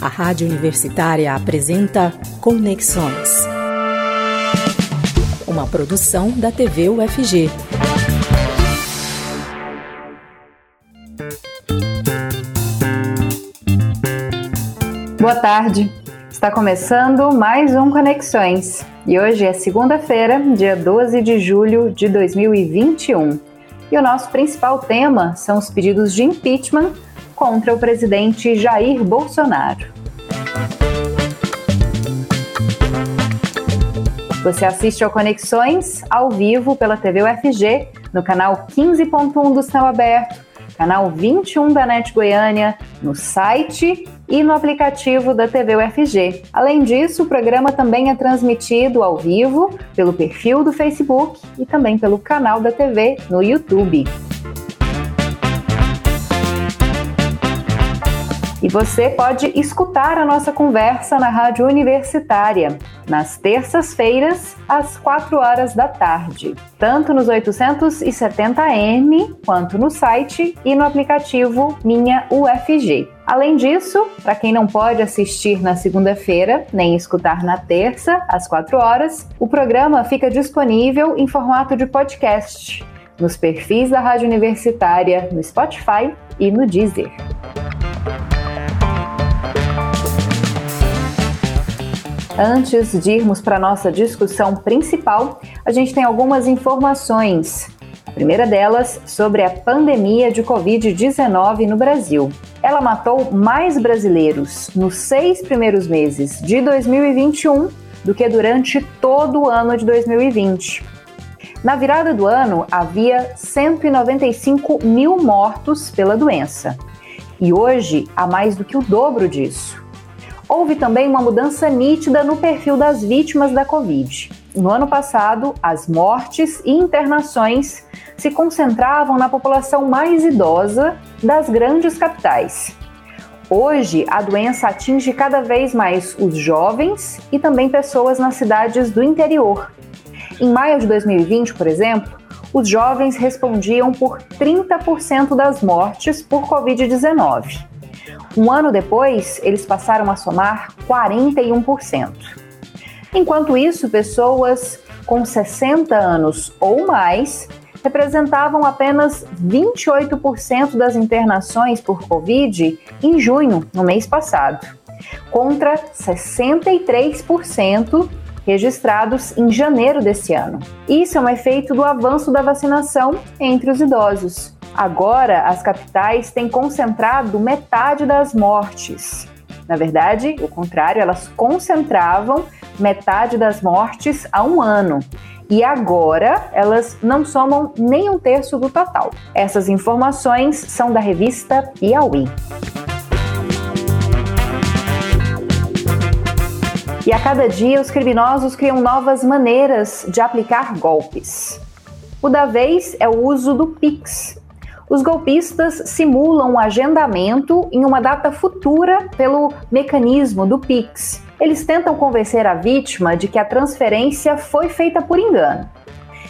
A Rádio Universitária apresenta Conexões. Uma produção da TV UFG. Boa tarde. Está começando mais um Conexões. E hoje é segunda-feira, dia 12 de julho de 2021. E o nosso principal tema são os pedidos de impeachment contra o presidente Jair Bolsonaro. Você assiste ao Conexões ao vivo pela TV UFG, no canal 15.1 do Céu Aberto, canal 21 da NET Goiânia, no site e no aplicativo da TV UFG. Além disso, o programa também é transmitido ao vivo pelo perfil do Facebook e também pelo canal da TV no YouTube. E você pode escutar a nossa conversa na Rádio Universitária, nas terças-feiras, às 4 horas da tarde, tanto nos 870M, quanto no site e no aplicativo Minha UFG. Além disso, para quem não pode assistir na segunda-feira, nem escutar na terça, às 4 horas, o programa fica disponível em formato de podcast nos perfis da Rádio Universitária, no Spotify e no Deezer. Antes de irmos para a nossa discussão principal, a gente tem algumas informações. A primeira delas sobre a pandemia de Covid-19 no Brasil. Ela matou mais brasileiros nos seis primeiros meses de 2021 do que durante todo o ano de 2020. Na virada do ano, havia 195 mil mortos pela doença. E hoje há mais do que o dobro disso. Houve também uma mudança nítida no perfil das vítimas da Covid. No ano passado, as mortes e internações se concentravam na população mais idosa das grandes capitais. Hoje, a doença atinge cada vez mais os jovens e também pessoas nas cidades do interior. Em maio de 2020, por exemplo, os jovens respondiam por 30% das mortes por Covid-19. Um ano depois, eles passaram a somar 41%. Enquanto isso, pessoas com 60 anos ou mais representavam apenas 28% das internações por Covid em junho, no mês passado, contra 63% registrados em janeiro desse ano. Isso é um efeito do avanço da vacinação entre os idosos. Agora, as capitais têm concentrado metade das mortes. Na verdade, o contrário, elas concentravam metade das mortes há um ano. E agora elas não somam nem um terço do total. Essas informações são da revista Piauí. E a cada dia os criminosos criam novas maneiras de aplicar golpes. O da vez é o uso do Pix, os golpistas simulam um agendamento em uma data futura pelo mecanismo do Pix. Eles tentam convencer a vítima de que a transferência foi feita por engano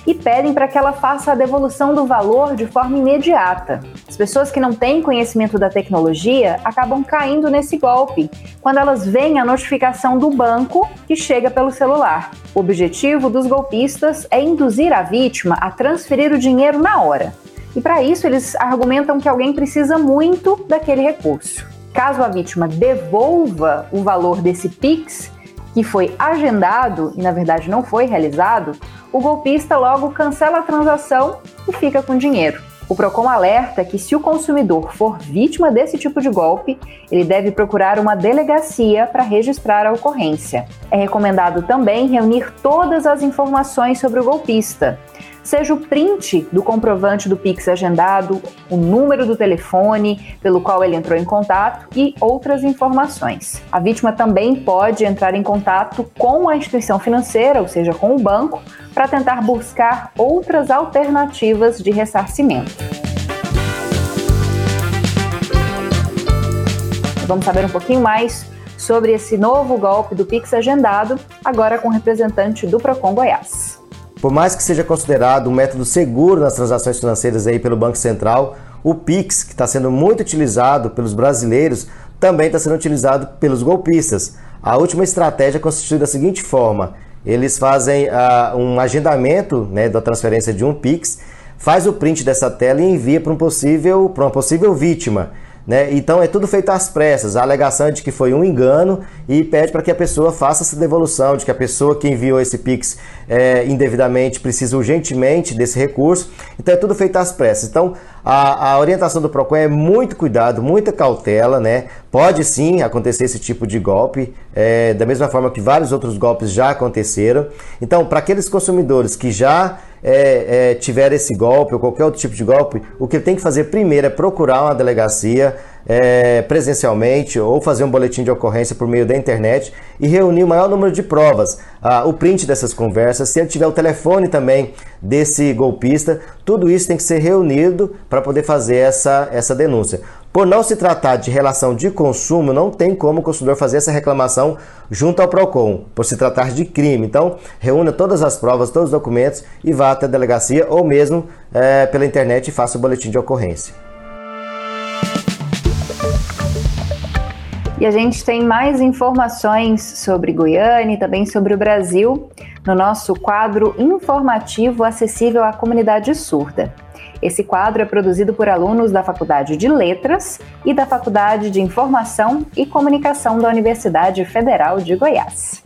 e pedem para que ela faça a devolução do valor de forma imediata. As pessoas que não têm conhecimento da tecnologia acabam caindo nesse golpe quando elas veem a notificação do banco que chega pelo celular. O objetivo dos golpistas é induzir a vítima a transferir o dinheiro na hora. E para isso, eles argumentam que alguém precisa muito daquele recurso. Caso a vítima devolva o valor desse PIX, que foi agendado e na verdade não foi realizado, o golpista logo cancela a transação e fica com dinheiro. O Procon alerta que se o consumidor for vítima desse tipo de golpe, ele deve procurar uma delegacia para registrar a ocorrência. É recomendado também reunir todas as informações sobre o golpista, seja o print do comprovante do Pix agendado, o número do telefone pelo qual ele entrou em contato e outras informações. A vítima também pode entrar em contato com a instituição financeira, ou seja, com o banco, para tentar buscar outras alternativas de ressarcimento. Vamos saber um pouquinho mais sobre esse novo golpe do Pix agendado, agora com o representante do Procon Goiás. Por mais que seja considerado um método seguro nas transações financeiras aí pelo Banco Central, o Pix, que está sendo muito utilizado pelos brasileiros também está sendo utilizado pelos golpistas. A última estratégia consistiu da seguinte forma: eles fazem uh, um agendamento né, da transferência de um Pix, faz o print dessa tela e envia para um possível, para uma possível vítima. Né? Então é tudo feito às pressas. A alegação é de que foi um engano e pede para que a pessoa faça essa devolução, de que a pessoa que enviou esse Pix é, indevidamente precisa urgentemente desse recurso. Então é tudo feito às pressas. Então a, a orientação do PROCON é muito cuidado, muita cautela, né? Pode sim acontecer esse tipo de golpe, é, da mesma forma que vários outros golpes já aconteceram. Então, para aqueles consumidores que já é, é, esse golpe ou qualquer outro tipo de golpe, o que tem que fazer primeiro é procurar uma delegacia é, presencialmente ou fazer um boletim de ocorrência por meio da internet e reunir o maior número de provas, ah, o print dessas conversas, se ele tiver o telefone também desse golpista, tudo isso tem que ser reunido para poder fazer essa, essa denúncia. Por não se tratar de relação de consumo, não tem como o consumidor fazer essa reclamação junto ao PROCON, por se tratar de crime. Então, reúna todas as provas, todos os documentos e vá até a delegacia ou mesmo é, pela internet e faça o boletim de ocorrência. E a gente tem mais informações sobre Goiânia e também sobre o Brasil no nosso quadro informativo acessível à comunidade surda. Esse quadro é produzido por alunos da Faculdade de Letras e da Faculdade de Informação e Comunicação da Universidade Federal de Goiás.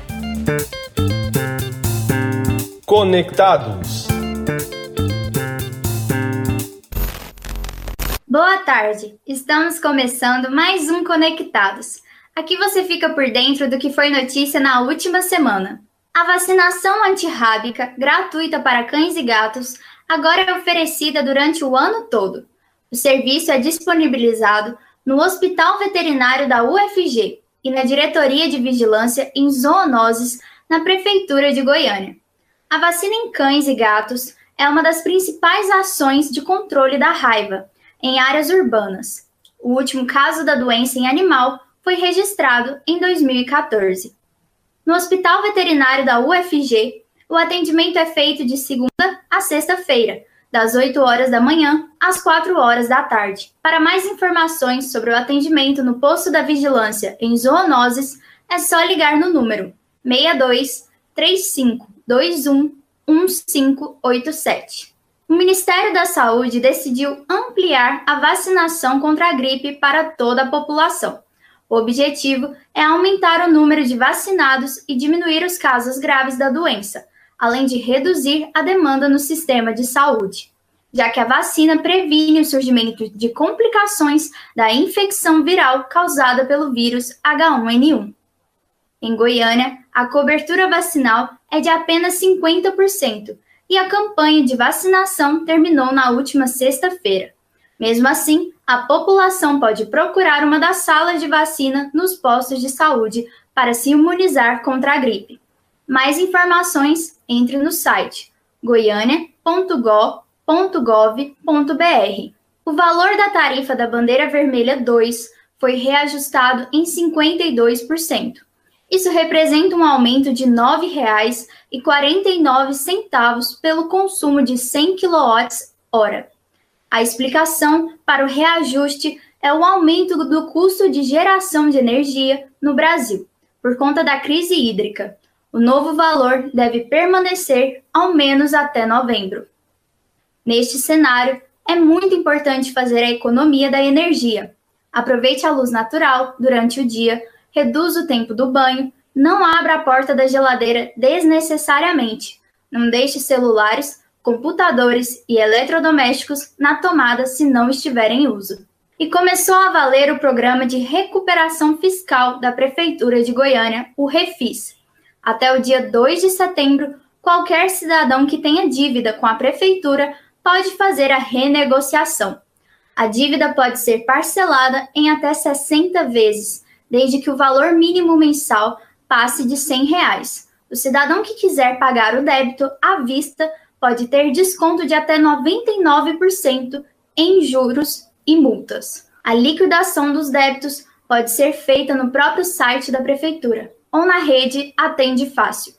Conectados. Boa tarde! Estamos começando mais um Conectados. Aqui você fica por dentro do que foi notícia na última semana. A vacinação antirrábica, gratuita para cães e gatos, agora é oferecida durante o ano todo. O serviço é disponibilizado no Hospital Veterinário da UFG e na Diretoria de Vigilância em Zoonoses, na Prefeitura de Goiânia. A vacina em cães e gatos é uma das principais ações de controle da raiva em áreas urbanas. O último caso da doença em animal foi registrado em 2014. No Hospital Veterinário da UFG, o atendimento é feito de segunda a sexta-feira, das 8 horas da manhã às 4 horas da tarde. Para mais informações sobre o atendimento no posto da vigilância em zoonoses, é só ligar no número 62 3521 1587 o Ministério da Saúde decidiu ampliar a vacinação contra a gripe para toda a população. O objetivo é aumentar o número de vacinados e diminuir os casos graves da doença, além de reduzir a demanda no sistema de saúde, já que a vacina previne o surgimento de complicações da infecção viral causada pelo vírus H1N1. Em Goiânia, a cobertura vacinal é de apenas 50% e a campanha de vacinação terminou na última sexta-feira. Mesmo assim, a população pode procurar uma das salas de vacina nos postos de saúde para se imunizar contra a gripe. Mais informações, entre no site goiania.gov.br. O valor da tarifa da bandeira vermelha 2 foi reajustado em 52%. Isso representa um aumento de R$ 9,49 pelo consumo de 100 kWh. A explicação para o reajuste é o aumento do custo de geração de energia no Brasil, por conta da crise hídrica. O novo valor deve permanecer ao menos até novembro. Neste cenário, é muito importante fazer a economia da energia. Aproveite a luz natural durante o dia reduz o tempo do banho, não abra a porta da geladeira desnecessariamente, não deixe celulares, computadores e eletrodomésticos na tomada se não estiver em uso. E começou a valer o programa de recuperação fiscal da Prefeitura de Goiânia, o Refis. Até o dia 2 de setembro, qualquer cidadão que tenha dívida com a Prefeitura pode fazer a renegociação. A dívida pode ser parcelada em até 60 vezes, desde que o valor mínimo mensal passe de 100 reais. O cidadão que quiser pagar o débito à vista pode ter desconto de até 99% em juros e multas. A liquidação dos débitos pode ser feita no próprio site da prefeitura ou na rede Atende Fácil.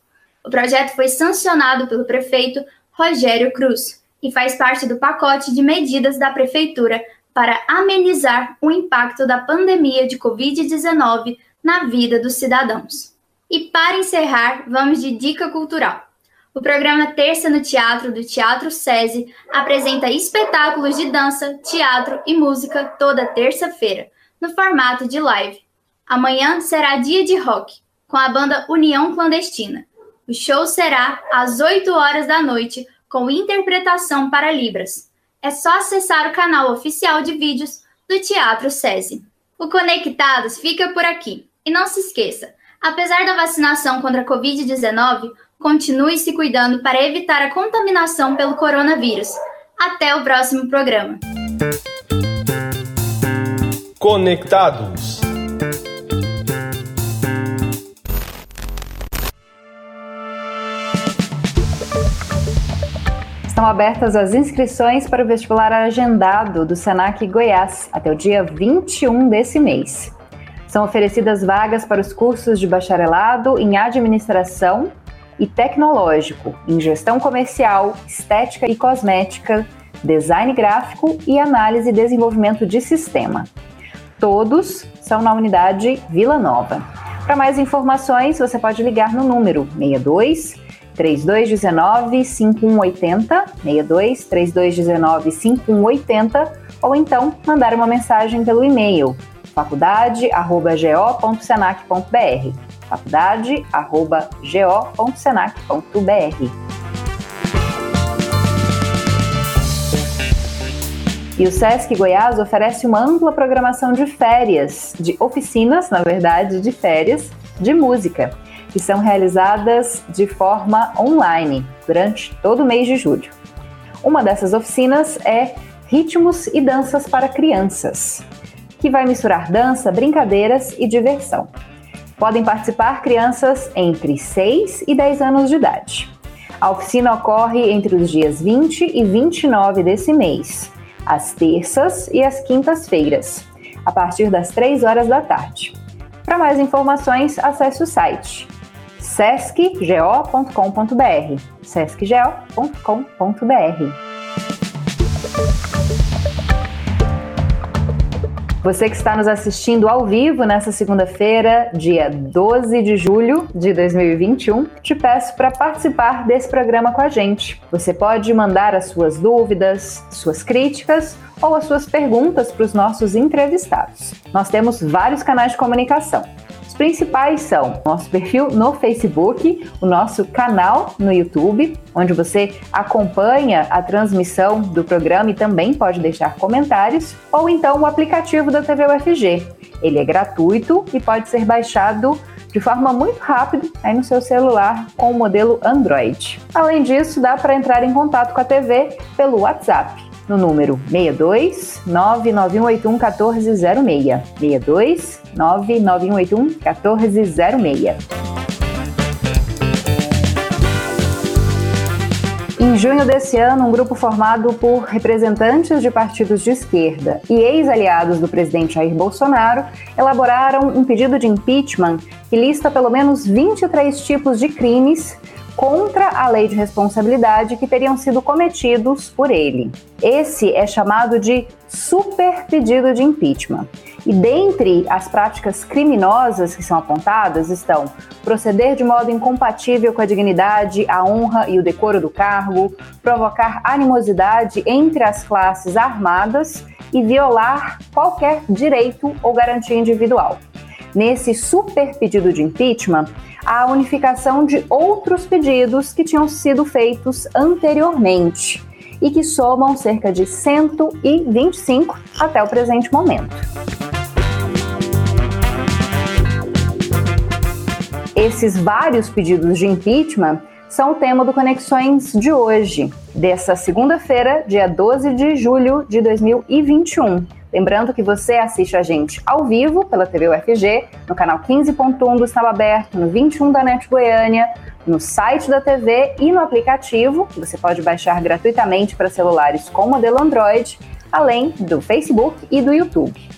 O projeto foi sancionado pelo prefeito Rogério Cruz e faz parte do pacote de medidas da prefeitura para amenizar o impacto da pandemia de Covid-19 na vida dos cidadãos. E para encerrar, vamos de dica cultural. O programa Terça no Teatro do Teatro SESI apresenta espetáculos de dança, teatro e música toda terça-feira, no formato de live. Amanhã será dia de rock, com a banda União Clandestina. O show será às 8 horas da noite, com interpretação para Libras. É só acessar o canal oficial de vídeos do Teatro SESI. O Conectados fica por aqui. E não se esqueça, apesar da vacinação contra a Covid-19, continue se cuidando para evitar a contaminação pelo coronavírus. Até o próximo programa. Conectados. Estão abertas as inscrições para o vestibular agendado do Senac Goiás até o dia 21 desse mês. São oferecidas vagas para os cursos de bacharelado em administração e tecnológico, em gestão comercial, estética e cosmética, design gráfico e análise e desenvolvimento de sistema. Todos são na unidade Vila Nova. Para mais informações, você pode ligar no número 62 3219 5180, 62 3219 5180, ou então mandar uma mensagem pelo e-mail faculdade@go.senac.br. faculdade@go.senac.br. E o SESC Goiás oferece uma ampla programação de férias, de oficinas, na verdade, de férias de música, que são realizadas de forma online durante todo o mês de julho. Uma dessas oficinas é Ritmos e Danças para Crianças, que vai misturar dança, brincadeiras e diversão. Podem participar crianças entre 6 e 10 anos de idade. A oficina ocorre entre os dias 20 e 29 desse mês, às terças e às quintas-feiras, a partir das 3 horas da tarde. Para mais informações, acesse o site sescgo.com.br. sescgo.com.br. Você que está nos assistindo ao vivo nessa segunda-feira, dia 12 de julho de 2021, te peço para participar desse programa com a gente. Você pode mandar as suas dúvidas, suas críticas ou as suas perguntas para os nossos entrevistados. Nós temos vários canais de comunicação principais são nosso perfil no Facebook, o nosso canal no YouTube, onde você acompanha a transmissão do programa e também pode deixar comentários, ou então o aplicativo da TV UFG. Ele é gratuito e pode ser baixado de forma muito rápida aí no seu celular com o modelo Android. Além disso, dá para entrar em contato com a TV pelo WhatsApp no número 62 99181 1406. 62 99181 1406. Em junho desse ano, um grupo formado por representantes de partidos de esquerda e ex-aliados do presidente Jair Bolsonaro elaboraram um pedido de impeachment que lista pelo menos 23 tipos de crimes contra a lei de responsabilidade que teriam sido cometidos por ele. Esse é chamado de super pedido de impeachment. E dentre as práticas criminosas que são apontadas estão proceder de modo incompatível com a dignidade, a honra e o decoro do cargo, provocar animosidade entre as classes armadas e violar qualquer direito ou garantia individual. Nesse super pedido de impeachment, a unificação de outros pedidos que tinham sido feitos anteriormente e que somam cerca de 125 até o presente momento. Esses vários pedidos de impeachment são o tema do Conexões de hoje, dessa segunda-feira, dia 12 de julho de 2021. Lembrando que você assiste a gente ao vivo pela TV UFG, no canal 15.1 do Estado Aberto, no 21 da NET Goiânia, no site da TV e no aplicativo, que você pode baixar gratuitamente para celulares com modelo Android, além do Facebook e do YouTube.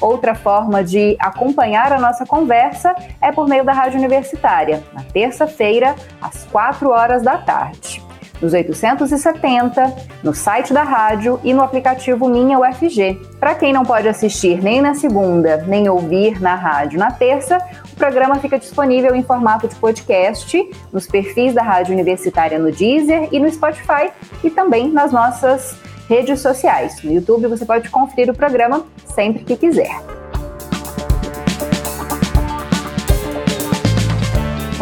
Outra forma de acompanhar a nossa conversa é por meio da Rádio Universitária, na terça-feira, às 4 horas da tarde. Nos 870, no site da rádio e no aplicativo Minha UFG. Para quem não pode assistir nem na segunda, nem ouvir na rádio na terça, o programa fica disponível em formato de podcast nos perfis da Rádio Universitária no Deezer e no Spotify e também nas nossas redes sociais. No YouTube você pode conferir o programa sempre que quiser.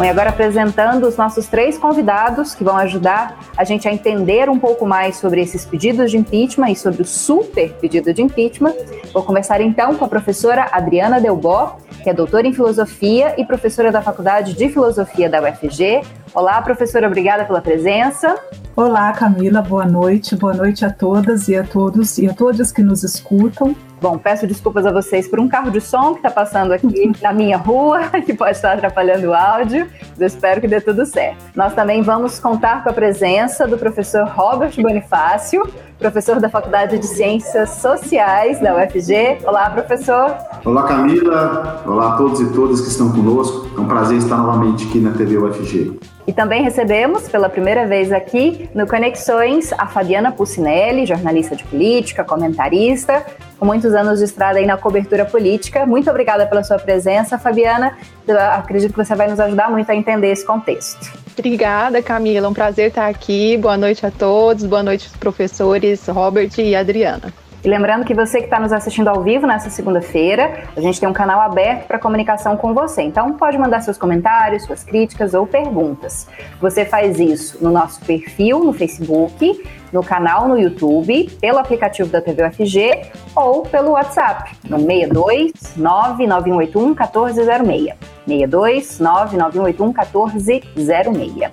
E agora apresentando os nossos três convidados que vão ajudar a gente a entender um pouco mais sobre esses pedidos de impeachment e sobre o super pedido de impeachment. Vou começar então com a professora Adriana Delbó, que é doutora em filosofia e professora da Faculdade de Filosofia da UFG. Olá, professora, obrigada pela presença. Olá, Camila, boa noite. Boa noite a todas e a todos e a todas que nos escutam. Bom, peço desculpas a vocês por um carro de som que está passando aqui na minha rua, que pode estar atrapalhando o áudio. Eu espero que dê tudo certo. Nós também vamos contar com a presença do professor Robert Bonifácio, professor da Faculdade de Ciências Sociais da UFG. Olá, professor. Olá, Camila. Olá a todos e todas que estão conosco. É um prazer estar novamente aqui na TV UFG. E também recebemos pela primeira vez aqui no Conexões a Fabiana Pucinelli, jornalista de política, comentarista, com muitos anos de estrada aí na cobertura política. Muito obrigada pela sua presença, Fabiana. Eu acredito que você vai nos ajudar muito a entender esse contexto. Obrigada, Camila. Um prazer estar aqui. Boa noite a todos. Boa noite, professores Robert e Adriana. E lembrando que você que está nos assistindo ao vivo nessa segunda-feira, a gente tem um canal aberto para comunicação com você. Então pode mandar seus comentários, suas críticas ou perguntas. Você faz isso no nosso perfil no Facebook, no canal no YouTube, pelo aplicativo da TV UFG ou pelo WhatsApp no 62 99181 1406. 62 99181 1406.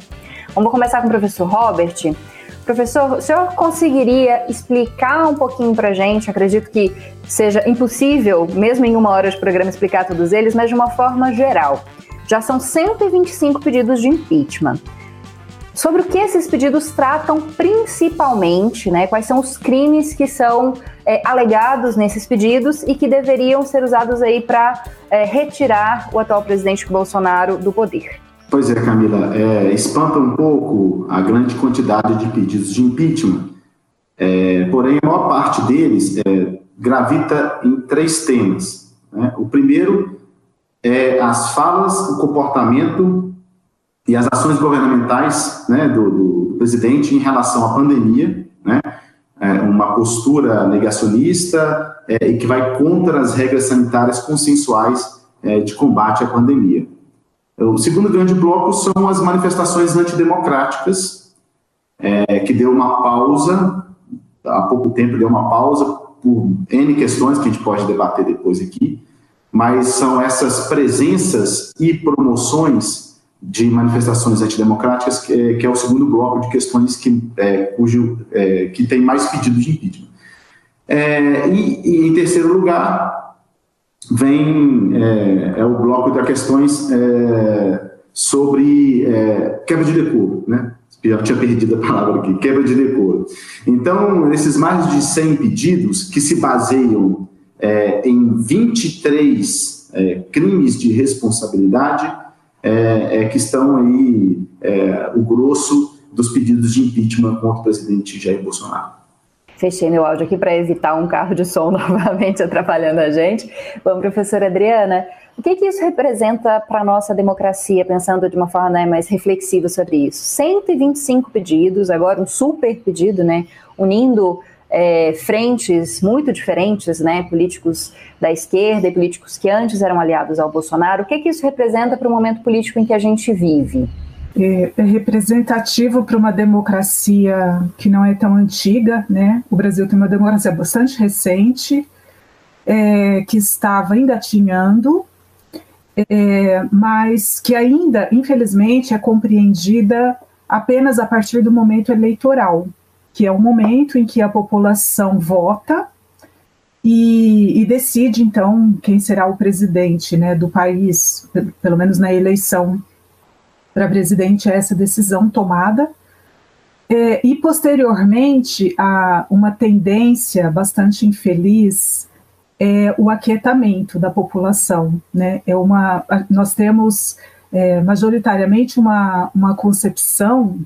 Vamos começar com o professor Robert. Professor, o senhor conseguiria explicar um pouquinho para a gente? Acredito que seja impossível, mesmo em uma hora de programa, explicar todos eles, mas de uma forma geral. Já são 125 pedidos de impeachment. Sobre o que esses pedidos tratam principalmente, né? Quais são os crimes que são é, alegados nesses pedidos e que deveriam ser usados aí para é, retirar o atual presidente Bolsonaro do poder? Pois é, Camila, é, espanta um pouco a grande quantidade de pedidos de impeachment, é, porém, a maior parte deles é, gravita em três temas. Né? O primeiro é as falas, o comportamento e as ações governamentais né, do, do, presidente em relação à pandemia, né? É, uma postura negacionista é, e que vai contra as regras sanitárias consensuais é, de combate à pandemia. O segundo grande bloco são as manifestações antidemocráticas, é, que deu uma pausa, há pouco tempo deu uma pausa, por N questões que a gente pode debater depois aqui, mas são essas presenças e promoções de manifestações antidemocráticas que é, que é o segundo bloco de questões que, é, cujo, é, que tem mais pedidos de impeachment. É, e, e, em terceiro lugar, vem é, é o bloco de questões é, sobre é, quebra de decoro, né? Eu tinha perdido a palavra aqui, quebra de decoro. Então, esses mais de 100 pedidos que se baseiam é, em 23 é, crimes de responsabilidade, é, que estão aí o grosso dos pedidos de impeachment contra o presidente Jair Bolsonaro. Fechei meu áudio aqui para evitar um carro de som novamente atrapalhando a gente. Bom, professora Adriana, o que, que isso representa para a nossa democracia, pensando de uma forma né, mais reflexiva sobre isso? 125 pedidos, agora um super pedido, né, unindo é, frentes muito diferentes, né, políticos da esquerda e políticos que antes eram aliados ao Bolsonaro. O que, que isso representa para o momento político em que a gente vive? É, é representativo para uma democracia que não é tão antiga, né? O Brasil tem uma democracia bastante recente, é, que estava engatinhando, é, mas que ainda, infelizmente, é compreendida apenas a partir do momento eleitoral, que é o momento em que a população vota e, e decide, então, quem será o presidente né, do país, pelo menos na eleição para presidente essa decisão tomada. É, e, posteriormente, a uma tendência bastante infeliz é o aquietamento da população. Né? É uma, nós temos é, majoritariamente uma, uma concepção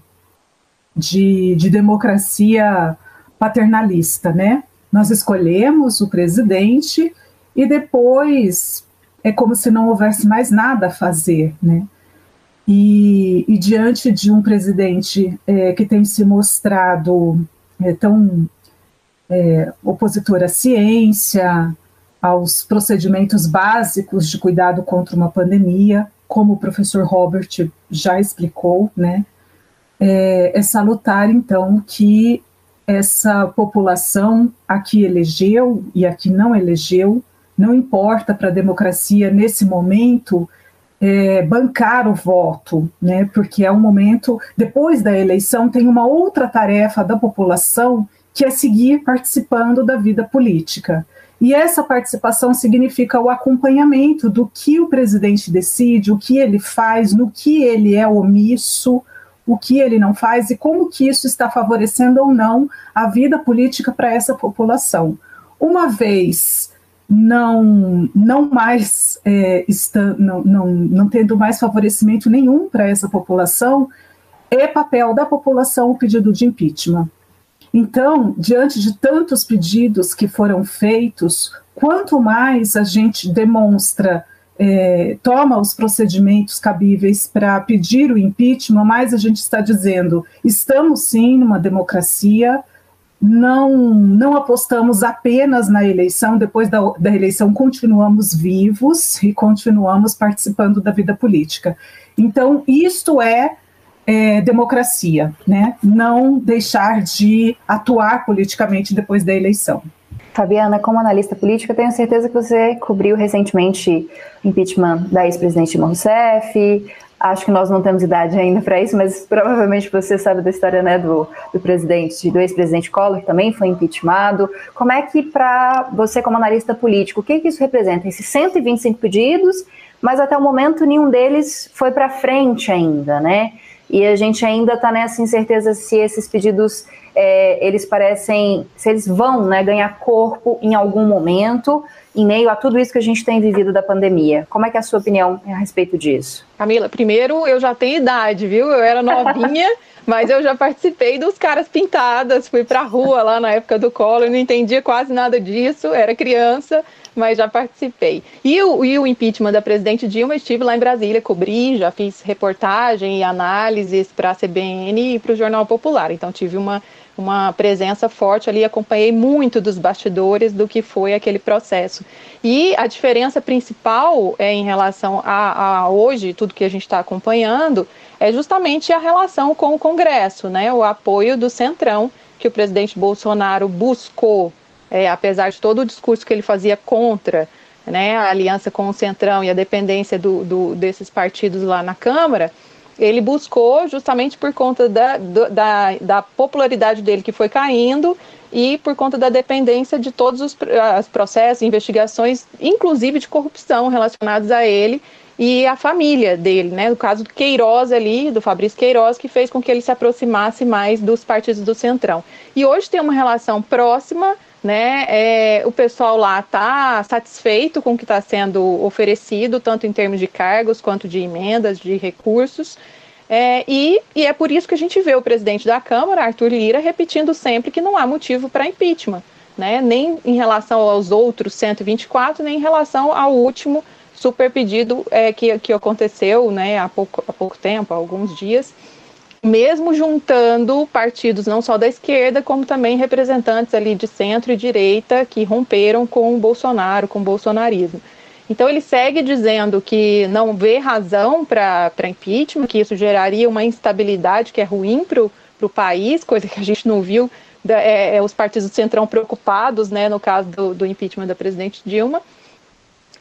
de, de democracia paternalista, né? Nós escolhemos o presidente e depois é como se não houvesse mais nada a fazer, né? E, e diante de um presidente é, que tem se mostrado é, tão é, opositor à ciência, aos procedimentos básicos de cuidado contra uma pandemia, como o professor Robert já explicou, né? É, é salutar, então, que essa população a que elegeu e a que não elegeu, não importa para a democracia nesse momento é, bancar o voto, né? Porque é um momento depois da eleição tem uma outra tarefa da população que é seguir participando da vida política. E essa participação significa o acompanhamento do que o presidente decide, o que ele faz, no que ele é omisso, o que ele não faz e como que isso está favorecendo ou não a vida política para essa população. Uma vez não, não mais é, está, não, não, não tendo mais favorecimento nenhum para essa população, é papel da população o pedido de impeachment. Então, diante de tantos pedidos que foram feitos, quanto mais a gente demonstra, é, toma os procedimentos cabíveis para pedir o impeachment, mais a gente está dizendo: estamos sim numa democracia, não, não apostamos apenas na eleição, depois da, da eleição continuamos vivos e continuamos participando da vida política. Então, isto é é, democracia, né? Não deixar de atuar politicamente depois da eleição. Fabiana, como analista política, tenho certeza que você cobriu recentemente impeachment da ex-presidente Dilma Rousseff. Acho que nós não temos idade ainda para isso, mas provavelmente você sabe da história né, do, do presidente, do ex-presidente Collor, que também foi impeachmentado. Como é que, para você, como analista político, o que, que isso representa? Esses 125 pedidos, mas até o momento nenhum deles foi para frente ainda, né? e a gente ainda está nessa incerteza se esses pedidos é, eles parecem, se eles vão né, ganhar corpo em algum momento, em meio a tudo isso que a gente tem vivido da pandemia. Como é que é a sua opinião a respeito disso? Camila, primeiro eu já tenho idade, viu? Eu era novinha, mas eu já participei dos caras pintadas, fui pra rua lá na época do colo, não entendia quase nada disso, era criança, mas já participei. E o, e o impeachment da presidente Dilma, estive lá em Brasília, cobri, já fiz reportagem e análises para a CBN e para o Jornal Popular. Então tive uma, uma presença forte ali, acompanhei muito dos bastidores do que foi aquele processo. E a diferença principal é em relação a, a hoje, tudo que a gente está acompanhando, é justamente a relação com o Congresso, né? O apoio do Centrão que o presidente Bolsonaro buscou é, apesar de todo o discurso que ele fazia contra né, a aliança com o Centrão e a dependência do, do, desses partidos lá na Câmara, ele buscou justamente por conta da, da, da, popularidade dele que foi caindo e por conta da dependência de todos os, os processos, investigações, inclusive de corrupção relacionados a ele e a família dele, né? No caso do Queiroz ali, do Fabrício Queiroz, que fez com que ele se aproximasse mais dos partidos do Centrão. E hoje tem uma relação próxima né? É, o pessoal lá está satisfeito com o que está sendo oferecido, tanto em termos de cargos quanto de emendas, de recursos. É, e, e, é por isso que a gente vê o presidente da Câmara, Arthur Lira, repetindo sempre que não há motivo para impeachment, né? nem em relação aos outros 124, nem em relação ao último super pedido é, que, que aconteceu né, há, pouco, há pouco tempo, há alguns dias, mesmo juntando partidos não só da esquerda, como também representantes ali de centro e direita que romperam com o Bolsonaro, com o bolsonarismo. Então ele segue dizendo que não vê razão para impeachment, que isso geraria uma instabilidade que é ruim para o país, coisa que a gente não viu é, é, os partidos do centrão preocupados, né, no caso do, do impeachment da presidente Dilma.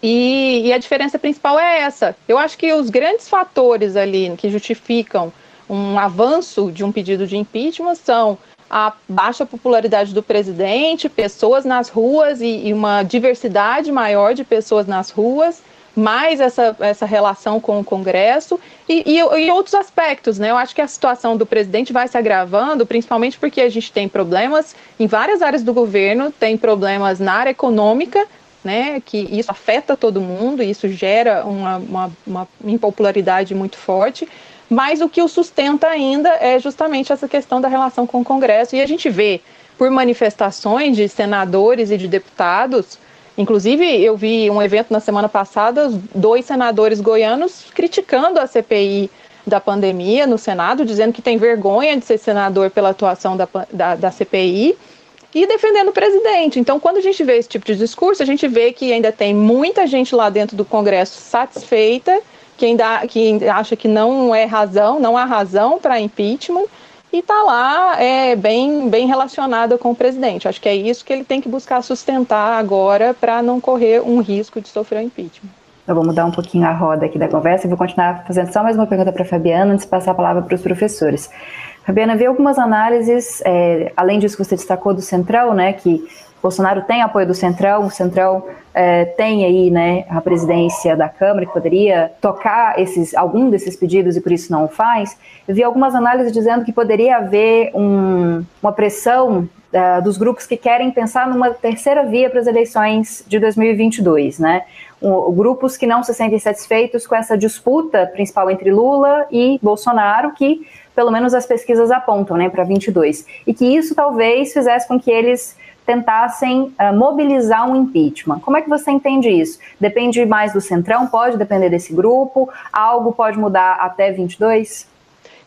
E, e a diferença principal é essa. Eu acho que os grandes fatores ali que justificam um avanço de um pedido de impeachment são a baixa popularidade do presidente, pessoas nas ruas e, e uma diversidade maior de pessoas nas ruas, mais essa, essa relação com o Congresso e, e, e, outros aspectos, né? Eu acho que a situação do presidente vai se agravando, principalmente porque a gente tem problemas em várias áreas do governo, tem problemas na área econômica, né? Que isso afeta todo mundo, isso gera uma, uma, uma impopularidade muito forte mas o que o sustenta ainda é justamente essa questão da relação com o Congresso. E a gente vê por manifestações de senadores e de deputados. Inclusive, eu vi um evento na semana passada, dois senadores goianos criticando a CPI da pandemia no Senado, dizendo que tem vergonha de ser senador pela atuação da, da, da CPI e defendendo o presidente. Então, quando a gente vê esse tipo de discurso, a gente vê que ainda tem muita gente lá dentro do Congresso satisfeita que ainda que acha que não é razão, não há razão para impeachment e está lá é, bem, bem relacionada com o presidente. Acho que é isso que ele tem que buscar sustentar agora para não correr um risco de sofrer o impeachment. Então, vou mudar um pouquinho a roda aqui da conversa e vou continuar fazendo só mais uma pergunta para a Fabiana antes de passar a palavra para os professores. Fabiana, vi algumas análises, é, além disso que você destacou do Central, né, que Bolsonaro tem apoio do Centrão, o Centrão é, tem aí né, a presidência da Câmara que poderia tocar esses, algum desses pedidos e por isso não o faz. Eu vi algumas análises dizendo que poderia haver um, uma pressão uh, dos grupos que querem pensar numa terceira via para as eleições de 2022, né? Grupos que não se sentem satisfeitos com essa disputa principal entre Lula e Bolsonaro, que pelo menos as pesquisas apontam, né, para 22, e que isso talvez fizesse com que eles tentassem uh, mobilizar um impeachment. Como é que você entende isso? Depende mais do Centrão? Pode depender desse grupo? Algo pode mudar até 22?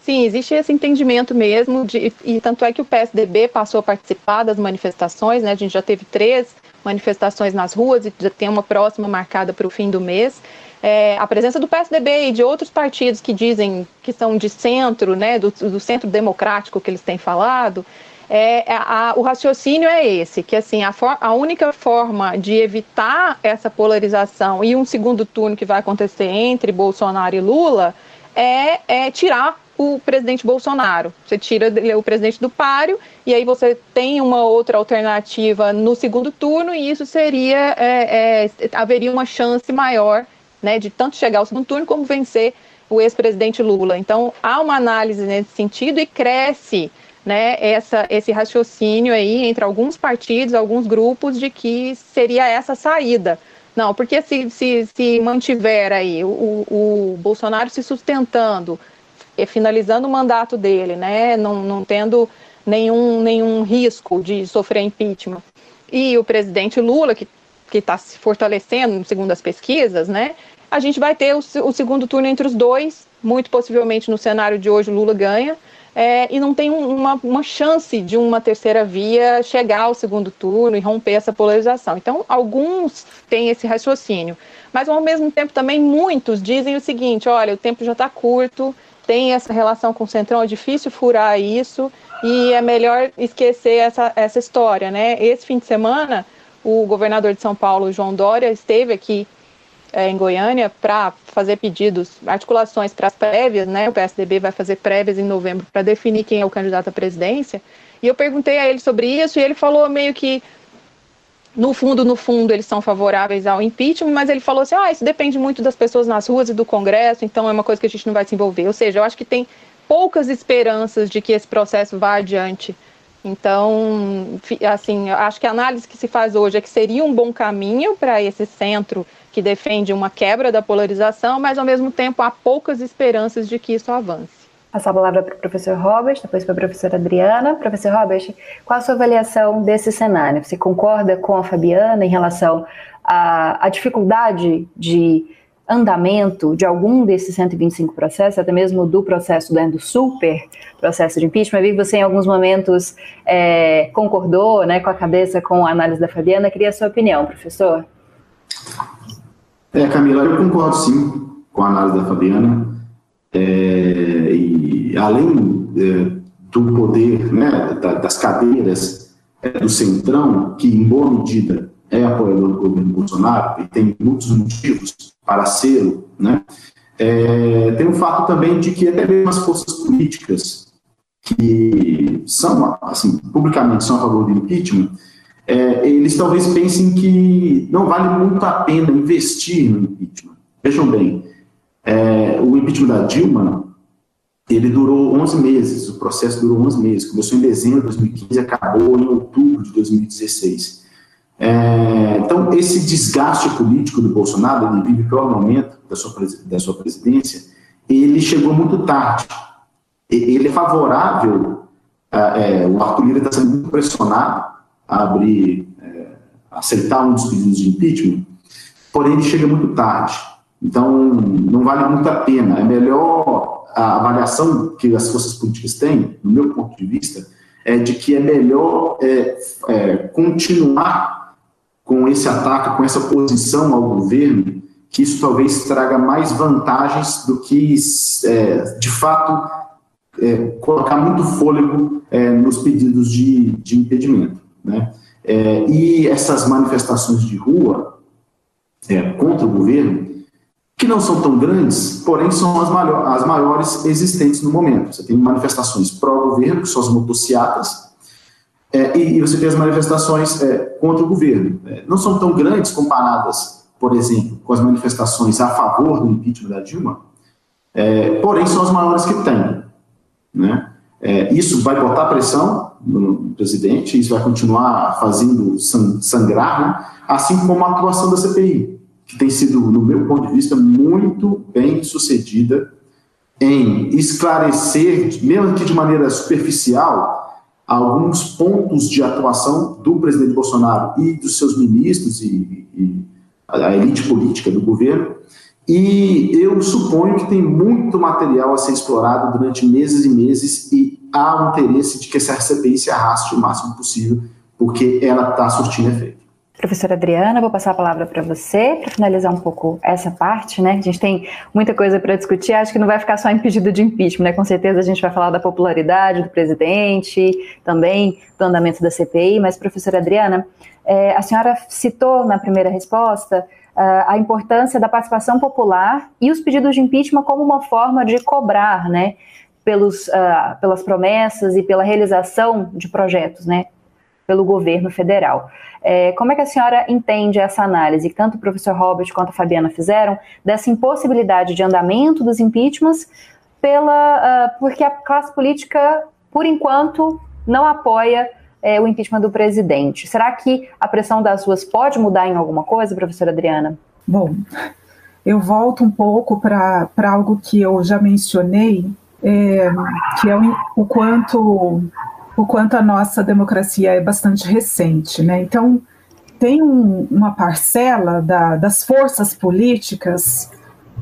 Sim, existe esse entendimento mesmo, de, e tanto é que o PSDB passou a participar das manifestações, né? A gente já teve três manifestações nas ruas e já tem uma próxima marcada para o fim do mês. É, a presença do PSDB e de outros partidos que dizem que são de centro, né, do, do centro democrático que eles têm falado, é, é, a, o raciocínio é esse, que assim, a, for, a única forma de evitar essa polarização e um segundo turno que vai acontecer entre Bolsonaro e Lula é, é tirar o presidente Bolsonaro. Você tira o presidente do páreo e aí você tem uma outra alternativa no segundo turno e isso seria é, é, haveria uma chance maior, né, de tanto chegar ao segundo turno como vencer o ex-presidente Lula. Então há uma análise nesse sentido e cresce né, essa, esse raciocínio aí entre alguns partidos, alguns grupos, de que seria essa saída. Não, porque se, se, se mantiver aí o, o Bolsonaro se sustentando, e finalizando o mandato dele, né, não, não tendo nenhum, nenhum risco de sofrer impeachment, e o presidente Lula, que está se fortalecendo, segundo as pesquisas, né, a gente vai ter o, o segundo turno entre os dois, muito possivelmente no cenário de hoje Lula ganha, é, e não tem uma, uma chance de uma terceira via chegar ao segundo turno e romper essa polarização. Então, alguns têm esse raciocínio, mas ao mesmo tempo também muitos dizem o seguinte: olha, o tempo já está curto, tem essa relação com o Centrão, é difícil furar isso e é melhor esquecer essa, essa história, né? Esse fim de semana, o governador de São Paulo, João Dória, esteve aqui é, em Goiânia para fazer pedidos, articulações para as prévias, né? O PSDB vai fazer prévias em novembro para definir quem é o candidato à presidência. E eu perguntei a ele sobre isso e ele falou meio que no fundo, no fundo, eles são favoráveis ao impeachment, mas ele falou assim: ah, isso depende muito das pessoas nas ruas e do Congresso, então é uma coisa que a gente não vai se envolver. Ou seja, eu acho que tem poucas esperanças de que esse processo vá adiante. Então, assim, acho que a análise que se faz hoje é que seria um bom caminho para esse centro que defende uma quebra da polarização, mas ao mesmo tempo há poucas esperanças de que isso avance. Passar a palavra para o professor Robert, depois para a professora Adriana. Professor Robert, qual a sua avaliação desse cenário? Você concorda com a Fabiana em relação à, à dificuldade de andamento de algum desses 125 processos, até mesmo do processo do, super processo de impeachment. Eu vi que você em alguns momentos é, concordou né, com a cabeça com a análise da Fabiana. Queria a sua opinião, professor. É, Camila, eu concordo sim com a análise da Fabiana. É, e além é, do poder né, das cadeiras é, do Centrão, que em boa medida é apoiador do governo Bolsonaro e tem muitos motivos para ser, né, é, tem o fato também de que até mesmo as forças políticas que são, assim, publicamente são a favor do impeachment, é, eles talvez pensem que não vale muito a pena investir no impeachment. Vejam bem, é, o impeachment da Dilma, ele durou 11 meses, o processo durou 11 meses, começou em dezembro de 2015 e acabou em outubro de 2016. É, então, esse desgaste político do Bolsonaro, ele vive o pior momento da sua, da sua presidência, ele chegou muito tarde. Ele é favorável, é, o Arthur Lira está sendo muito pressionado abrir, é, aceitar um dos pedidos de impeachment, porém ele chega muito tarde. Então, não vale muito a pena. É melhor a avaliação que as forças políticas têm, no meu ponto de vista, é de que é melhor é, é, continuar com esse ataque, com essa posição ao governo, que isso talvez traga mais vantagens do que, é, de fato, é, colocar muito fôlego é, nos pedidos de, de impedimento. Né? É, e essas manifestações de rua contra o governo, que não são tão grandes, porém são as, maior, as maiores existentes no momento. Você tem manifestações pró-governo, que são as motocicletas, é, e, e, você tem as manifestações é, contra o governo. É, não são tão grandes comparadas, por exemplo, com as manifestações a favor do impeachment da Dilma, é, porém são as maiores que tem. Né? É, isso vai botar pressão no presidente, isso vai continuar fazendo sangrar, né? assim como a atuação da CPI que tem sido, no meu ponto de vista, muito bem sucedida em esclarecer, mesmo que de maneira superficial, alguns pontos de atuação do presidente Bolsonaro e dos seus ministros e, e a elite política do governo. E eu suponho que tem muito material a ser explorado durante meses e meses e há um interesse de que essa CPI se arraste o máximo possível, porque ela está surtindo efeito. Professora Adriana, vou passar a palavra para você para finalizar um pouco essa parte, né? A gente tem muita coisa para discutir, acho que não vai ficar só em pedido de impeachment, né? Com certeza a gente vai falar da popularidade do presidente, também do andamento da CPI, mas, professora Adriana, é, a senhora citou na primeira resposta uh, a importância da participação popular e os pedidos de impeachment como uma forma de cobrar, né? Pelos, uh, pelas promessas e pela realização de projetos, né? Pelo governo federal. É, como é que a senhora entende essa análise, que tanto o professor Robert quanto a Fabiana fizeram, dessa impossibilidade de andamento dos impeachments, pela, uh, porque a classe política, por enquanto, não apoia é, o impeachment do presidente? Será que a pressão das ruas pode mudar em alguma coisa, professora Adriana? Bom, eu volto um pouco para algo que eu já mencionei, é, que é o, o quanto o quanto a nossa democracia é bastante recente, né? Então tem um, uma parcela da, das forças políticas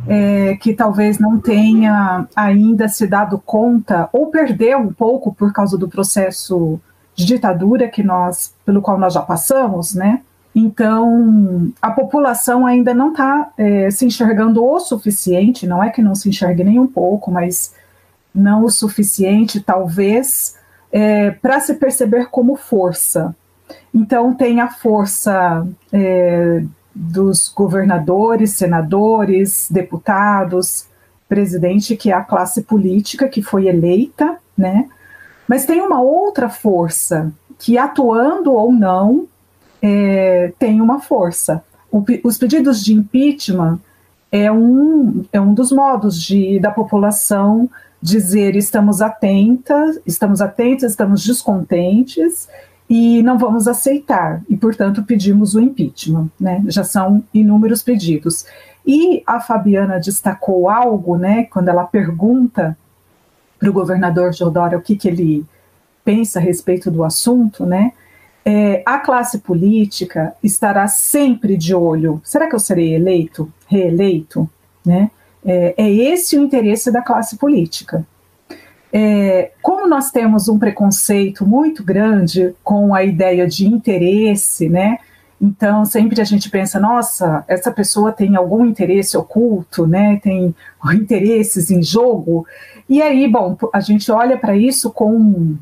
é, que talvez não tenha ainda se dado conta ou perdeu um pouco por causa do processo de ditadura que nós, pelo qual nós já passamos, né? Então, a população ainda não está é, se enxergando o suficiente, não é que não se enxergue nem um pouco, mas não o suficiente, talvez, é, para se perceber como força. Então, tem a força é, dos governadores, senadores, deputados, presidente, que é a classe política que foi eleita, né? Mas tem uma outra força que, atuando ou não, é, tem uma força. O, os pedidos de impeachment é um, é um dos modos de, da população dizer estamos atentas, estamos atentos, estamos descontentes e não vamos aceitar e, portanto, pedimos o impeachment, né? Já são inúmeros pedidos. E a Fabiana destacou algo, né, quando ela pergunta para o governador Jodora o que, que ele pensa a respeito do assunto, né? É, a classe política estará sempre de olho. Será que eu serei eleito, reeleito, né? É, é esse o interesse da classe política. É, como nós temos um preconceito muito grande com a ideia de interesse, né? Então, sempre a gente pensa, nossa, essa pessoa tem algum interesse oculto, né? Tem interesses em jogo. E aí, bom, a gente olha para isso com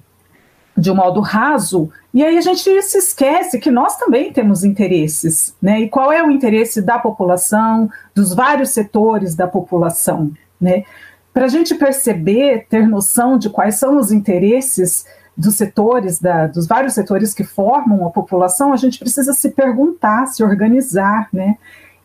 de um modo raso, e aí a gente se esquece que nós também temos interesses, né? E qual é o interesse da população, dos vários setores da população, né? Para a gente perceber, ter noção de quais são os interesses dos setores, da, dos vários setores que formam a população, a gente precisa se perguntar, se organizar, né?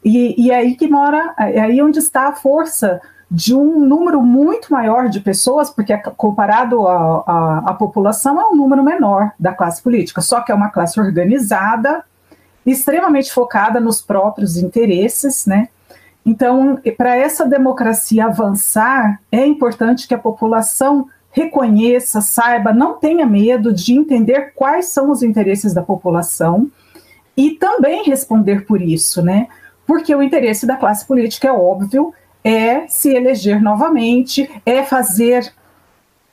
E, e é aí que mora, é aí onde está a força de um número muito maior de pessoas, porque comparado à população é um número menor da classe política, só que é uma classe organizada, extremamente focada nos próprios interesses, né? Então, para essa democracia avançar, é importante que a população reconheça, saiba, não tenha medo de entender quais são os interesses da população e também responder por isso, né? Porque o interesse da classe política é óbvio, é se eleger novamente, é fazer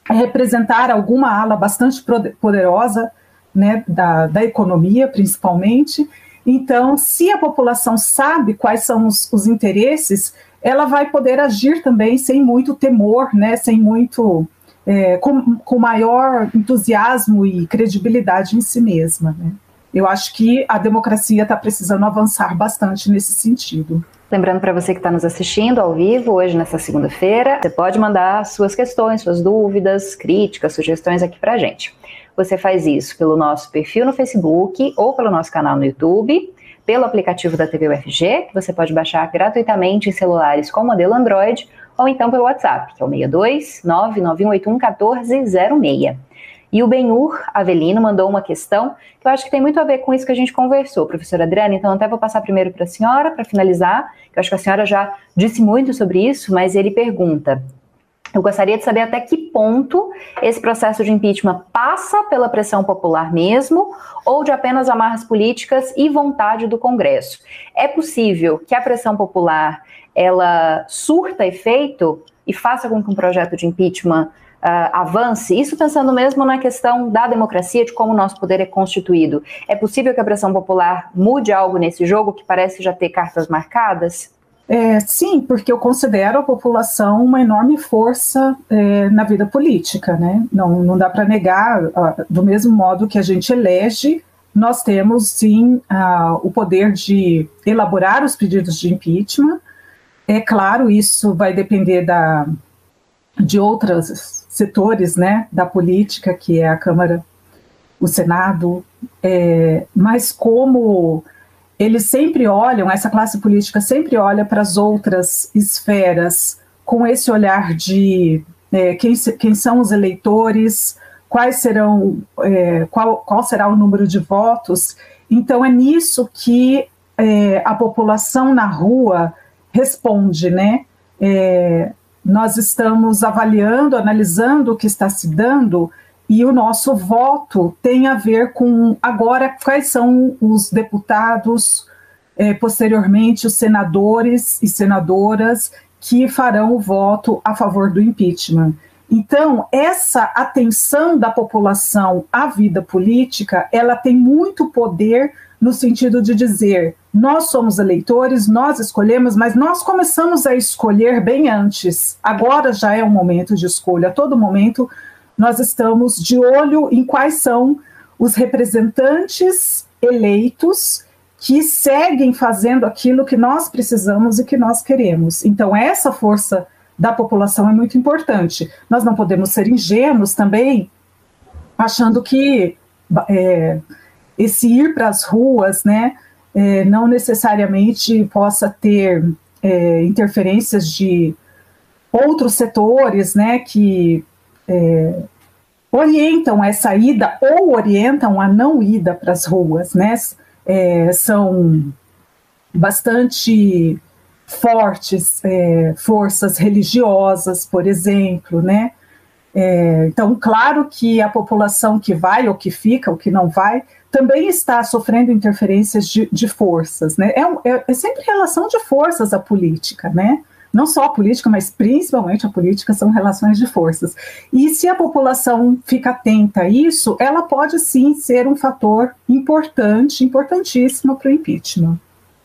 é representar alguma ala bastante poderosa né, da, da economia, principalmente. Então, se a população sabe quais são os, os interesses, ela vai poder agir também sem muito temor, né, sem muito é, com, com maior entusiasmo e credibilidade em si mesma. Né? Eu acho que a democracia está precisando avançar bastante nesse sentido. Lembrando para você que está nos assistindo ao vivo hoje, nessa segunda-feira, você pode mandar suas questões, suas dúvidas, críticas, sugestões aqui para a gente. Você faz isso pelo nosso perfil no Facebook ou pelo nosso canal no YouTube, pelo aplicativo da TV UFG, que você pode baixar gratuitamente em celulares com modelo Android, ou então pelo WhatsApp, que é o 62 99181 1406. E o Benhur Avelino mandou uma questão que eu acho que tem muito a ver com isso que a gente conversou, professora Adriana. Então, até vou passar primeiro para a senhora, para finalizar, que eu acho que a senhora já disse muito sobre isso, mas ele pergunta: eu gostaria de saber até que ponto esse processo de impeachment passa pela pressão popular mesmo, ou de apenas amarras políticas e vontade do Congresso. É possível que a pressão popular ela surta efeito e faça com que um projeto de impeachment Uh, avance, isso pensando mesmo na questão da democracia, de como o nosso poder é constituído. É possível que a pressão popular mude algo nesse jogo que parece já ter cartas marcadas? É, sim, porque eu considero a população uma enorme força é, na vida política, né? Não, não dá para negar, do mesmo modo que a gente elege, nós temos sim o poder de elaborar os pedidos de impeachment. É claro, isso vai depender da, de outros setores né, da política, que é a Câmara, o Senado, é, mas como eles sempre olham, essa classe política sempre olha para as outras esferas com esse olhar de é, quem, quem, são os eleitores, quais serão, é, qual, qual, será o número de votos. Então é nisso que é, a população na rua responde, né? É, nós estamos avaliando, analisando o que está se dando e o nosso voto tem a ver com agora quais são os deputados, é, posteriormente os senadores e senadoras que farão o voto a favor do impeachment. Então, essa atenção da população à vida política, ela tem muito poder no sentido de dizer: nós somos eleitores, nós escolhemos, mas nós começamos a escolher bem antes. Agora já é um momento de escolha. A todo momento nós estamos de olho em quais são os representantes eleitos que seguem fazendo aquilo que nós precisamos e que nós queremos. Então, essa força da população é muito importante. Nós não podemos ser ingênuos também, achando que é, esse ir para as ruas, né, é, não necessariamente possa ter é, interferências de outros setores, né, que é, orientam essa ida ou orientam a não ida para as ruas, né? É, são bastante fortes é, forças religiosas, por exemplo, né? É, então, claro que a população que vai ou que fica, ou que não vai, também está sofrendo interferências de, de forças, né? É, é, é sempre relação de forças a política, né? não só a política, mas principalmente a política, são relações de forças. E se a população fica atenta a isso, ela pode sim ser um fator importante, importantíssimo para o impeachment.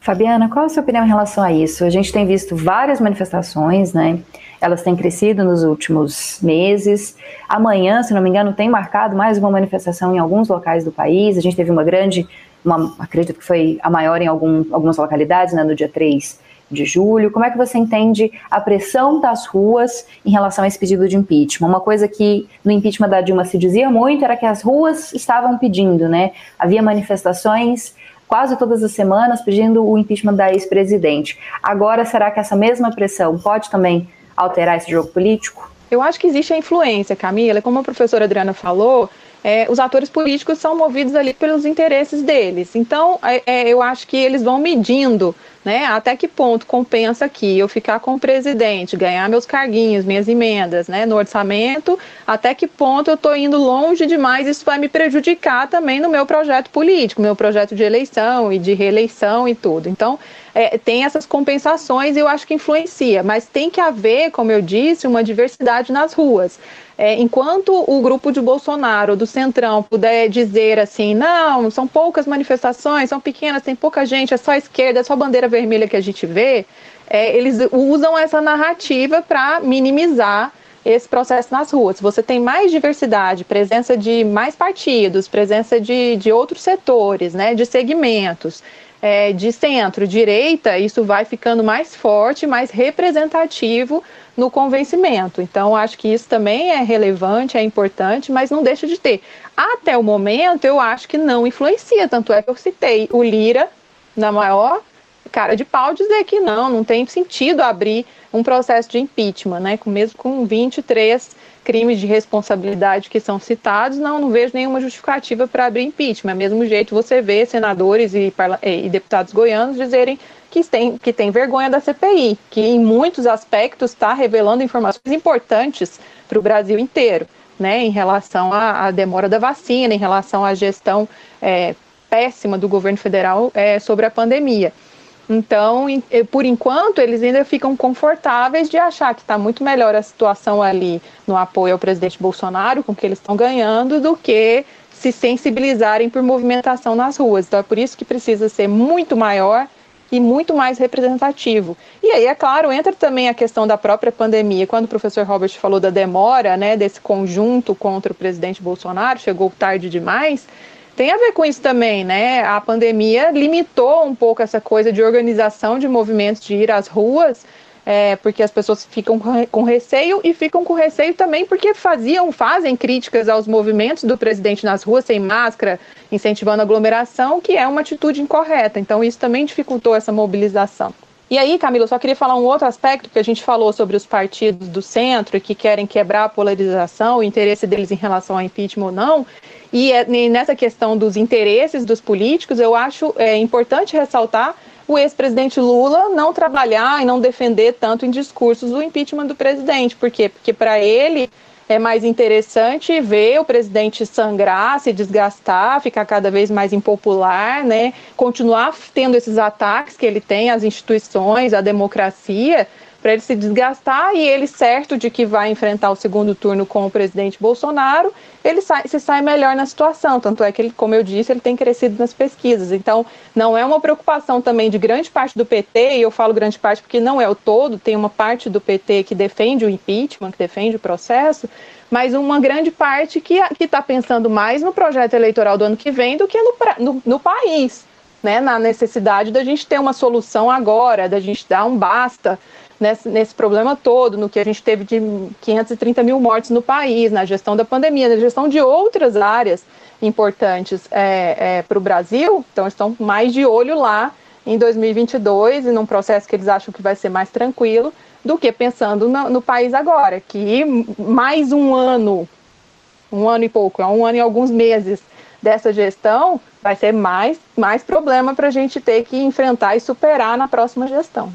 Fabiana, qual a sua opinião em relação a isso? A gente tem visto várias manifestações, né? Elas têm crescido nos últimos meses. Amanhã, se não me engano, tem marcado mais uma manifestação em alguns locais do país. A gente teve uma grande, uma, acredito que foi a maior em algum, algumas localidades, né, no dia 3 de julho. Como é que você entende a pressão das ruas em relação a esse pedido de impeachment? Uma coisa que no impeachment da Dilma se dizia muito era que as ruas estavam pedindo, né? Havia manifestações quase todas as semanas pedindo o impeachment da ex-presidente. Agora, será que essa mesma pressão pode também alterar esse jogo político? Eu acho que existe a influência, Camila. Como a professora Adriana falou, é, os atores políticos são movidos ali pelos interesses deles. Então, é, é, eu acho que eles vão medindo né, até que ponto compensa aqui eu ficar com o presidente, ganhar meus carguinhos, minhas emendas né, no orçamento, até que ponto eu estou indo longe demais, isso vai me prejudicar também no meu projeto político, meu projeto de eleição e de reeleição e tudo. Então, é, tem essas compensações e eu acho que influencia, mas tem que haver, como eu disse, uma diversidade nas ruas. É, enquanto o grupo de Bolsonaro, do Centrão, puder dizer assim, não, são poucas manifestações, são pequenas, tem pouca gente, é só esquerda, é só bandeira vermelha que a gente vê, é, eles usam essa narrativa para minimizar esse processo nas ruas. Se você tem mais diversidade, presença de mais partidos, presença de, de outros setores, né, de segmentos, é, de centro-direita, isso vai ficando mais forte, mais representativo no convencimento. Então, acho que isso também é relevante, é importante, mas não deixa de ter. Até o momento, eu acho que não influencia, tanto é que eu citei o Lira na maior cara de pau dizer que não, não tem sentido abrir um processo de impeachment, né? Com, mesmo com 23 crimes de responsabilidade que são citados, não, não vejo nenhuma justificativa para abrir impeachment. Do mesmo jeito você vê senadores e, e deputados goianos dizerem que tem, que tem vergonha da CPI, que em muitos aspectos está revelando informações importantes para o Brasil inteiro, né, em relação à, à, demora da vacina, em relação à gestão é, péssima do governo federal é, sobre a pandemia. Então, por enquanto, eles ainda ficam confortáveis de achar que está muito melhor a situação ali no apoio ao presidente Bolsonaro, com o que eles estão ganhando, do que se sensibilizarem por movimentação nas ruas. Então, é por isso que precisa ser muito maior e muito mais representativo. E aí, é claro, entra também a questão da própria pandemia. Quando o professor Robert falou da demora, né, desse conjunto contra o presidente Bolsonaro, chegou tarde demais tem a ver com isso também, né? A pandemia limitou um pouco essa coisa de organização de movimentos, de ir às ruas, é, porque as pessoas ficam com receio e ficam com receio também porque faziam, fazem críticas aos movimentos do presidente nas ruas sem máscara, incentivando aglomeração, que é uma atitude incorreta. Então isso também dificultou essa mobilização. E aí, Camila, eu só queria falar um outro aspecto, que a gente falou sobre os partidos do centro que querem quebrar a polarização, o interesse deles em relação ao impeachment ou não. E é, nessa questão dos interesses dos políticos, eu acho é, importante ressaltar o ex-presidente Lula não trabalhar e não defender tanto em discursos o impeachment do presidente. Por quê? Porque para ele é mais interessante ver o presidente sangrar, se desgastar, ficar cada vez mais impopular, né? Continuar tendo esses ataques que ele tem às instituições, à democracia, para ele se desgastar e ele certo de que vai enfrentar o segundo turno com o presidente Bolsonaro, ele sai, se sai melhor na situação. Tanto é que ele, como eu disse, ele tem crescido nas pesquisas. Então, não é uma preocupação também de grande parte do PT, e eu falo grande parte porque não é o todo, tem uma parte do PT que defende o impeachment, que defende o processo, mas uma grande parte que está pensando mais no projeto eleitoral do ano que vem do que no, no, no país. Né, na necessidade da gente ter uma solução agora, da gente dar um basta nesse, nesse problema todo, no que a gente teve de 530 mil mortes no país, na gestão da pandemia, na gestão de outras áreas importantes é, é, para o Brasil, então estão mais de olho lá em 2022 e num processo que eles acham que vai ser mais tranquilo do que pensando no, no país agora, que mais um ano, um ano e pouco, um ano e alguns meses dessa gestão vai ser mais, mais problema para a gente ter que enfrentar e superar na próxima gestão.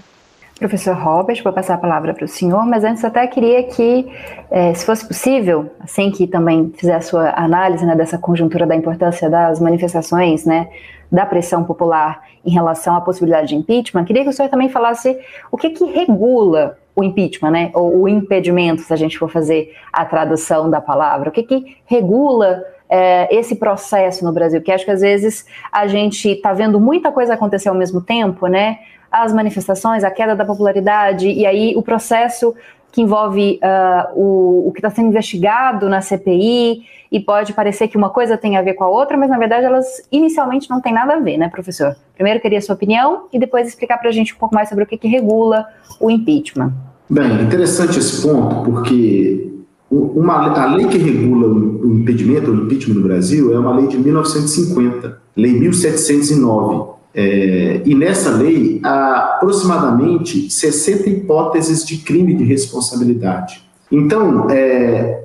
Professor Robert, vou passar a palavra para o senhor, mas antes até queria que, é, se fosse possível, assim que também fizer a sua análise né, dessa conjuntura da importância das manifestações, né, da pressão popular em relação à possibilidade de impeachment, queria que o senhor também falasse o que, que regula o impeachment, né, ou o impedimento, se a gente for fazer a tradução da palavra, o que, que regula é, esse processo no Brasil, que acho que às vezes a gente está vendo muita coisa acontecer ao mesmo tempo, né? As manifestações, a queda da popularidade, e aí o processo que envolve uh, o, o, que está sendo investigado na CPI, e pode parecer que uma coisa tem a ver com a outra, mas na verdade elas inicialmente não têm nada a ver, né, professor? Primeiro queria a sua opinião e depois explicar para a gente um pouco mais sobre o que, que regula o impeachment. Bem, interessante esse ponto, porque uma, a lei que regula o impedimento, o impeachment no Brasil, é uma lei de 1950, Lei 1709 é, e nessa lei há aproximadamente 60 hipóteses de crime de responsabilidade. Então, é,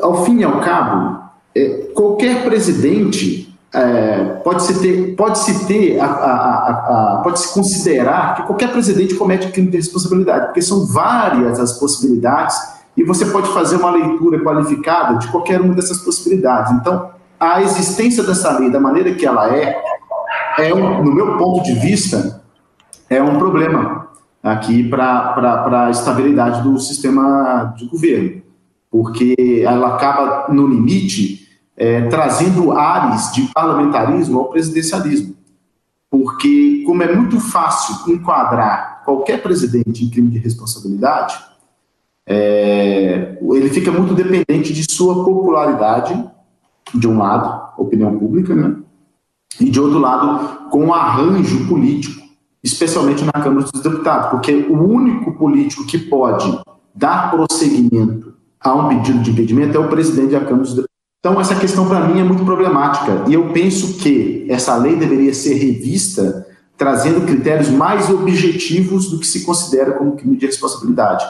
ao fim e ao cabo, é, qualquer presidente é, pode se ter, pode se ter, a, a, a, pode se considerar que qualquer presidente comete crime de responsabilidade, porque são várias as possibilidades e você pode fazer uma leitura qualificada de qualquer uma dessas possibilidades. Então, a existência dessa lei, da maneira que ela é, é um, no meu ponto de vista, é um problema aqui para a estabilidade do sistema de governo, porque ela acaba, no limite, é, trazendo ares de parlamentarismo ao presidencialismo. Porque, como é muito fácil enquadrar qualquer presidente em crime de responsabilidade, é, ele fica muito dependente de sua popularidade, de um lado, opinião pública, né? E de outro lado, com arranjo político, especialmente na Câmara dos Deputados, porque o único político que pode dar prosseguimento a um pedido de impedimento é o presidente da Câmara dos Deputados. Então, essa questão para mim é muito problemática e eu penso que essa lei deveria ser revista trazendo critérios mais objetivos do que se considera como crime de responsabilidade.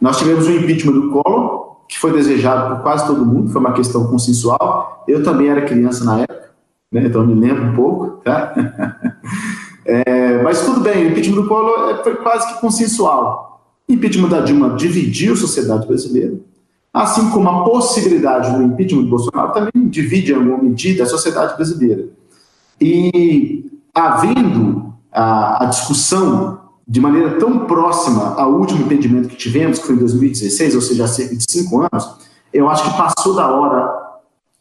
Nós tivemos o impeachment do Collor, que foi desejado por quase todo mundo, foi uma questão consensual. Eu também era criança na época, né, então me lembro um pouco, tá? É, mas tudo bem, o impeachment do Collor é, foi quase que consensual. O impeachment da Dilma dividiu a sociedade brasileira, assim como a possibilidade do impeachment do Bolsonaro também divide, em alguma medida, a sociedade brasileira. E havendo a, a discussão de maneira tão próxima ao último impedimento que tivemos, que foi em 2016, ou seja, há cerca de cinco anos, eu acho que passou da hora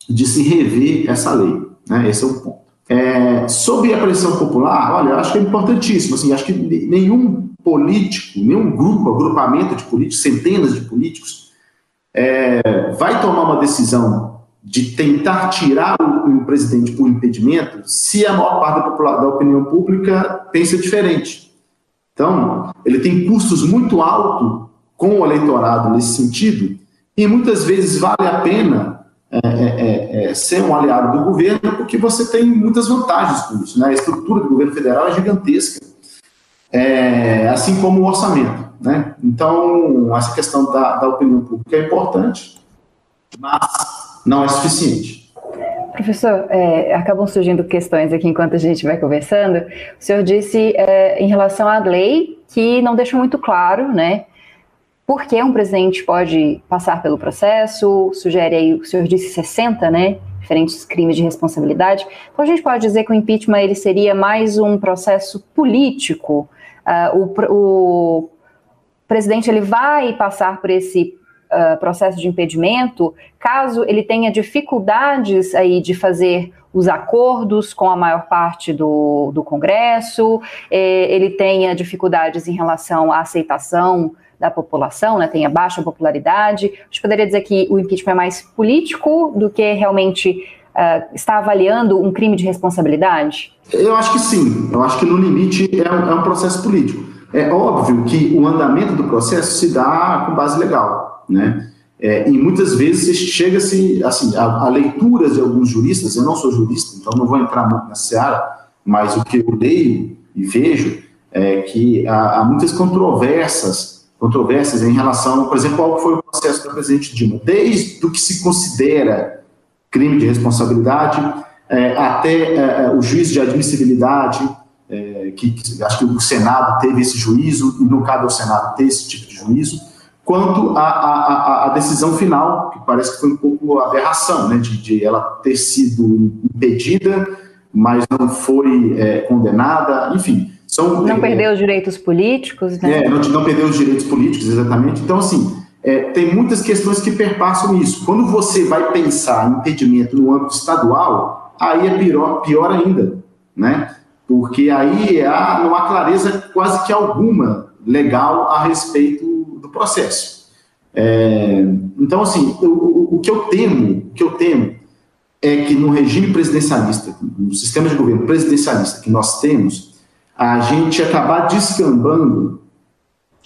de se rever essa lei. Né? Esse é o ponto. É, sobre a pressão popular, olha, eu acho que é importantíssimo. Assim, acho que nenhum político, nenhum grupo, agrupamento de políticos, centenas de políticos, é, vai tomar uma decisão de tentar tirar o, o presidente por impedimento se a maior parte da, popular, da opinião pública pensa diferente. Então, ele tem custos muito altos com o eleitorado nesse sentido, e muitas vezes vale a pena é, é, é, é, ser um aliado do governo, porque você tem muitas vantagens com isso. Né? A estrutura do governo federal é gigantesca, é, assim como o orçamento. Né? Então, essa questão da, da opinião pública é importante, mas não é suficiente. Professor, é, acabam surgindo questões aqui enquanto a gente vai conversando. O senhor disse é, em relação à lei que não deixa muito claro, né? Por que um presidente pode passar pelo processo? Sugere aí, o senhor disse 60, né? Diferentes crimes de responsabilidade. Então a gente pode dizer que o impeachment ele seria mais um processo político. Uh, o, o presidente ele vai passar por esse uh, processo de impedimento, caso ele tenha dificuldades aí de fazer os acordos com a maior parte do, do Congresso, eh, ele tenha dificuldades em relação à aceitação da população, né, tenha baixa popularidade. A gente poderia dizer que o impeachment é mais político do que realmente uh, está avaliando um crime de responsabilidade? Eu acho que sim. Eu acho que no limite é um, é um processo político. É óbvio que o andamento do processo se dá com base legal né? É, e muitas vezes chega-se, assim, a, a, de alguns juristas, eu não sou jurista, então não vou entrar muito na seara, mas o que eu leio e vejo é que há, há muitas controvérsias, controvérsias em relação, por exemplo, ao que foi o processo do presidente Dilma, desde o que se considera crime de responsabilidade é, até é, é o juízo de admissibilidade, é, que, que, acho que o Senado teve esse juízo, e não cabe ao Senado ter esse tipo de juízo, quanto à decisão final, que parece que foi um pouco aberração, né, de, de ela ter sido impedida, mas não foi é, condenada, enfim. São, não é, perdeu os direitos políticos, né? É, não, não perdeu os direitos políticos, exatamente. Então, assim, é, tem muitas questões que perpassam isso. Quando você vai pensar em impedimento no âmbito estadual, aí é pior, pior ainda, né? Porque aí há, não há clareza quase que alguma legal a respeito processo. É, então, assim, o, o, que eu temo, o que eu temo é que no regime presidencialista, no sistema de governo presidencialista que nós temos, a gente acabar descambando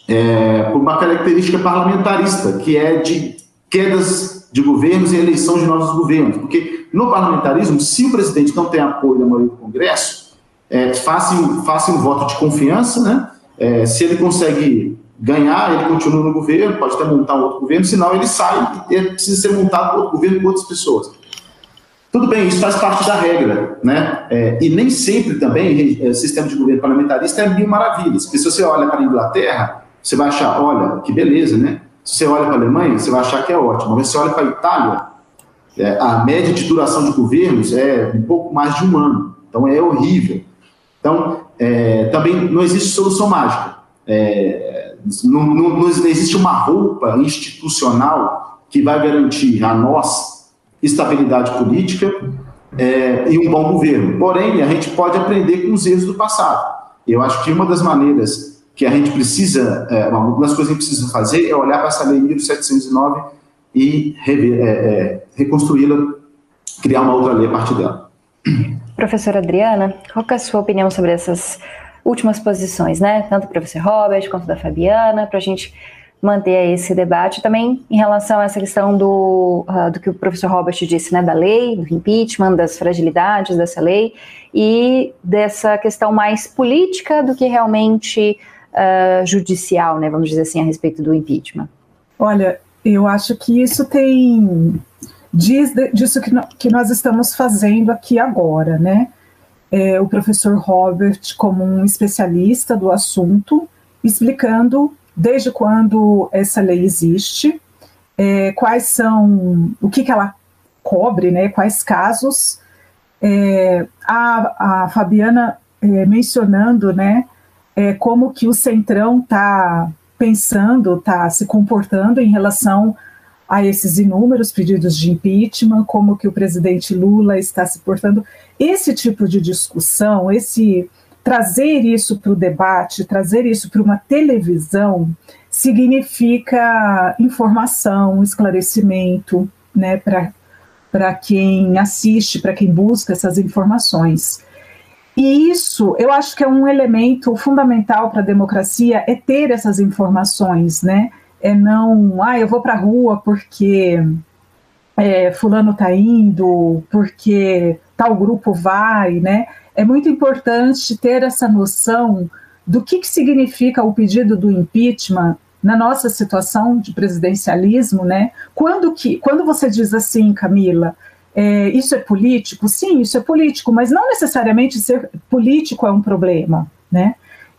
é, por uma característica parlamentarista, que é de quedas de governos e eleição de novos governos. Porque no parlamentarismo, se o presidente não tem apoio da maioria do Congresso, é, faça, faça um voto de confiança, né? É, se ele consegue ganhar, ele continua no governo, pode até montar um outro governo, senão ele sai e precisa ser montado outro governo com outras pessoas. Tudo bem, isso faz parte da regra, né? É, e nem sempre também o sistema de governo parlamentarista é mil maravilhas. Porque se você olha para a Inglaterra, você vai achar, olha, que beleza, né? Se você olha para a Alemanha, você vai achar que é ótimo. Mas se você olha para a Itália, é, a média de duração de governos é um pouco mais de um ano. Então é horrível. Então, é, também não existe solução mágica. É, não, não, não, existe uma roupa institucional que vai garantir a nós estabilidade política é, e um bom governo. Porém, a gente pode aprender com os erros do passado. Eu acho que uma das maneiras que a gente precisa, é, uma das coisas que a gente precisa fazer é olhar para essa lei 1709 e é, é, reconstruí-la, criar uma outra lei a partir dela. Professora Adriana, qual é a sua opinião sobre essas últimas posições, né? Tanto do professor Robert quanto da Fabiana, para a gente manter esse debate. Também em relação a essa questão do, uh, do que o professor Robert disse, né? Da lei, do impeachment, das fragilidades dessa lei e dessa questão mais política do que realmente uh, judicial, né? Vamos dizer assim, a respeito do impeachment. Olha, eu acho que isso tem diz disso que nós estamos fazendo aqui agora, né? É, o professor Robert, como um especialista do assunto, explicando desde quando essa lei existe, é, quais são, o que, que ela cobre, né? Quais casos. É, a, a Fabiana é, mencionando, né? É, como que o Centrão está pensando, está se comportando em relação a esses inúmeros pedidos de impeachment, como que o presidente Lula está se portando. Esse tipo de discussão, esse trazer isso para o debate, trazer isso para uma televisão, significa informação, esclarecimento, né, para quem assiste, para quem busca essas informações. E isso, eu acho que é um elemento fundamental para a democracia, é ter essas informações, né? É não, ah, eu vou para a rua porque é, fulano está indo, porque tal grupo vai, né? É muito importante ter essa noção do que, que significa o pedido do impeachment na nossa situação de presidencialismo, né? Quando que, quando você diz assim, Camila, é, isso é político? Sim, isso é político, mas não necessariamente ser político é um problema, né?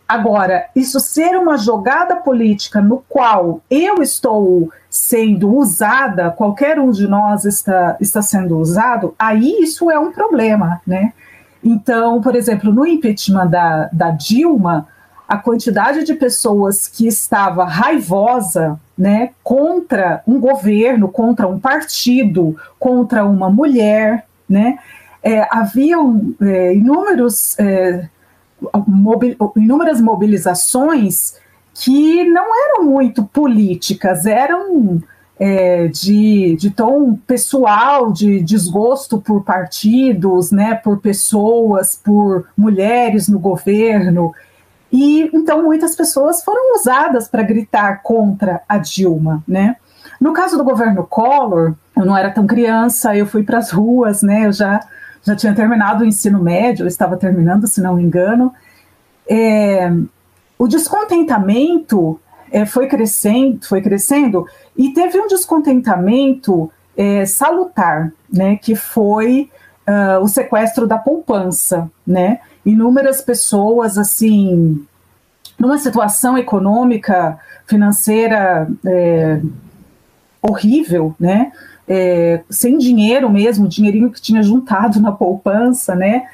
Agora, isso ser uma jogada política no qual eu estou sendo usada, qualquer um de nós está, está sendo usado, aí isso é um problema, né? Então, por exemplo, no impeachment da, da Dilma, a quantidade de pessoas que estava raivosa né, contra um governo, contra um partido, contra uma mulher, né, é, haviam é, inúmeros é, inúmeras mobilizações que não eram muito políticas, eram é, de, de tom pessoal, de desgosto por partidos, né, por pessoas, por mulheres no governo. E então muitas pessoas foram usadas para gritar contra a Dilma, né? No caso do governo Collor, eu não era tão criança, eu fui para as ruas, né? Eu já já tinha terminado o ensino médio, estava terminando, se não me engano. É, o descontentamento é, foi crescendo, foi crescendo e teve um descontentamento é, salutar, né, que foi uh, o sequestro da poupança, né? Inúmeras pessoas assim, numa situação econômica, financeira é, horrível, né? É, sem dinheiro mesmo, dinheirinho que tinha juntado na poupança, né?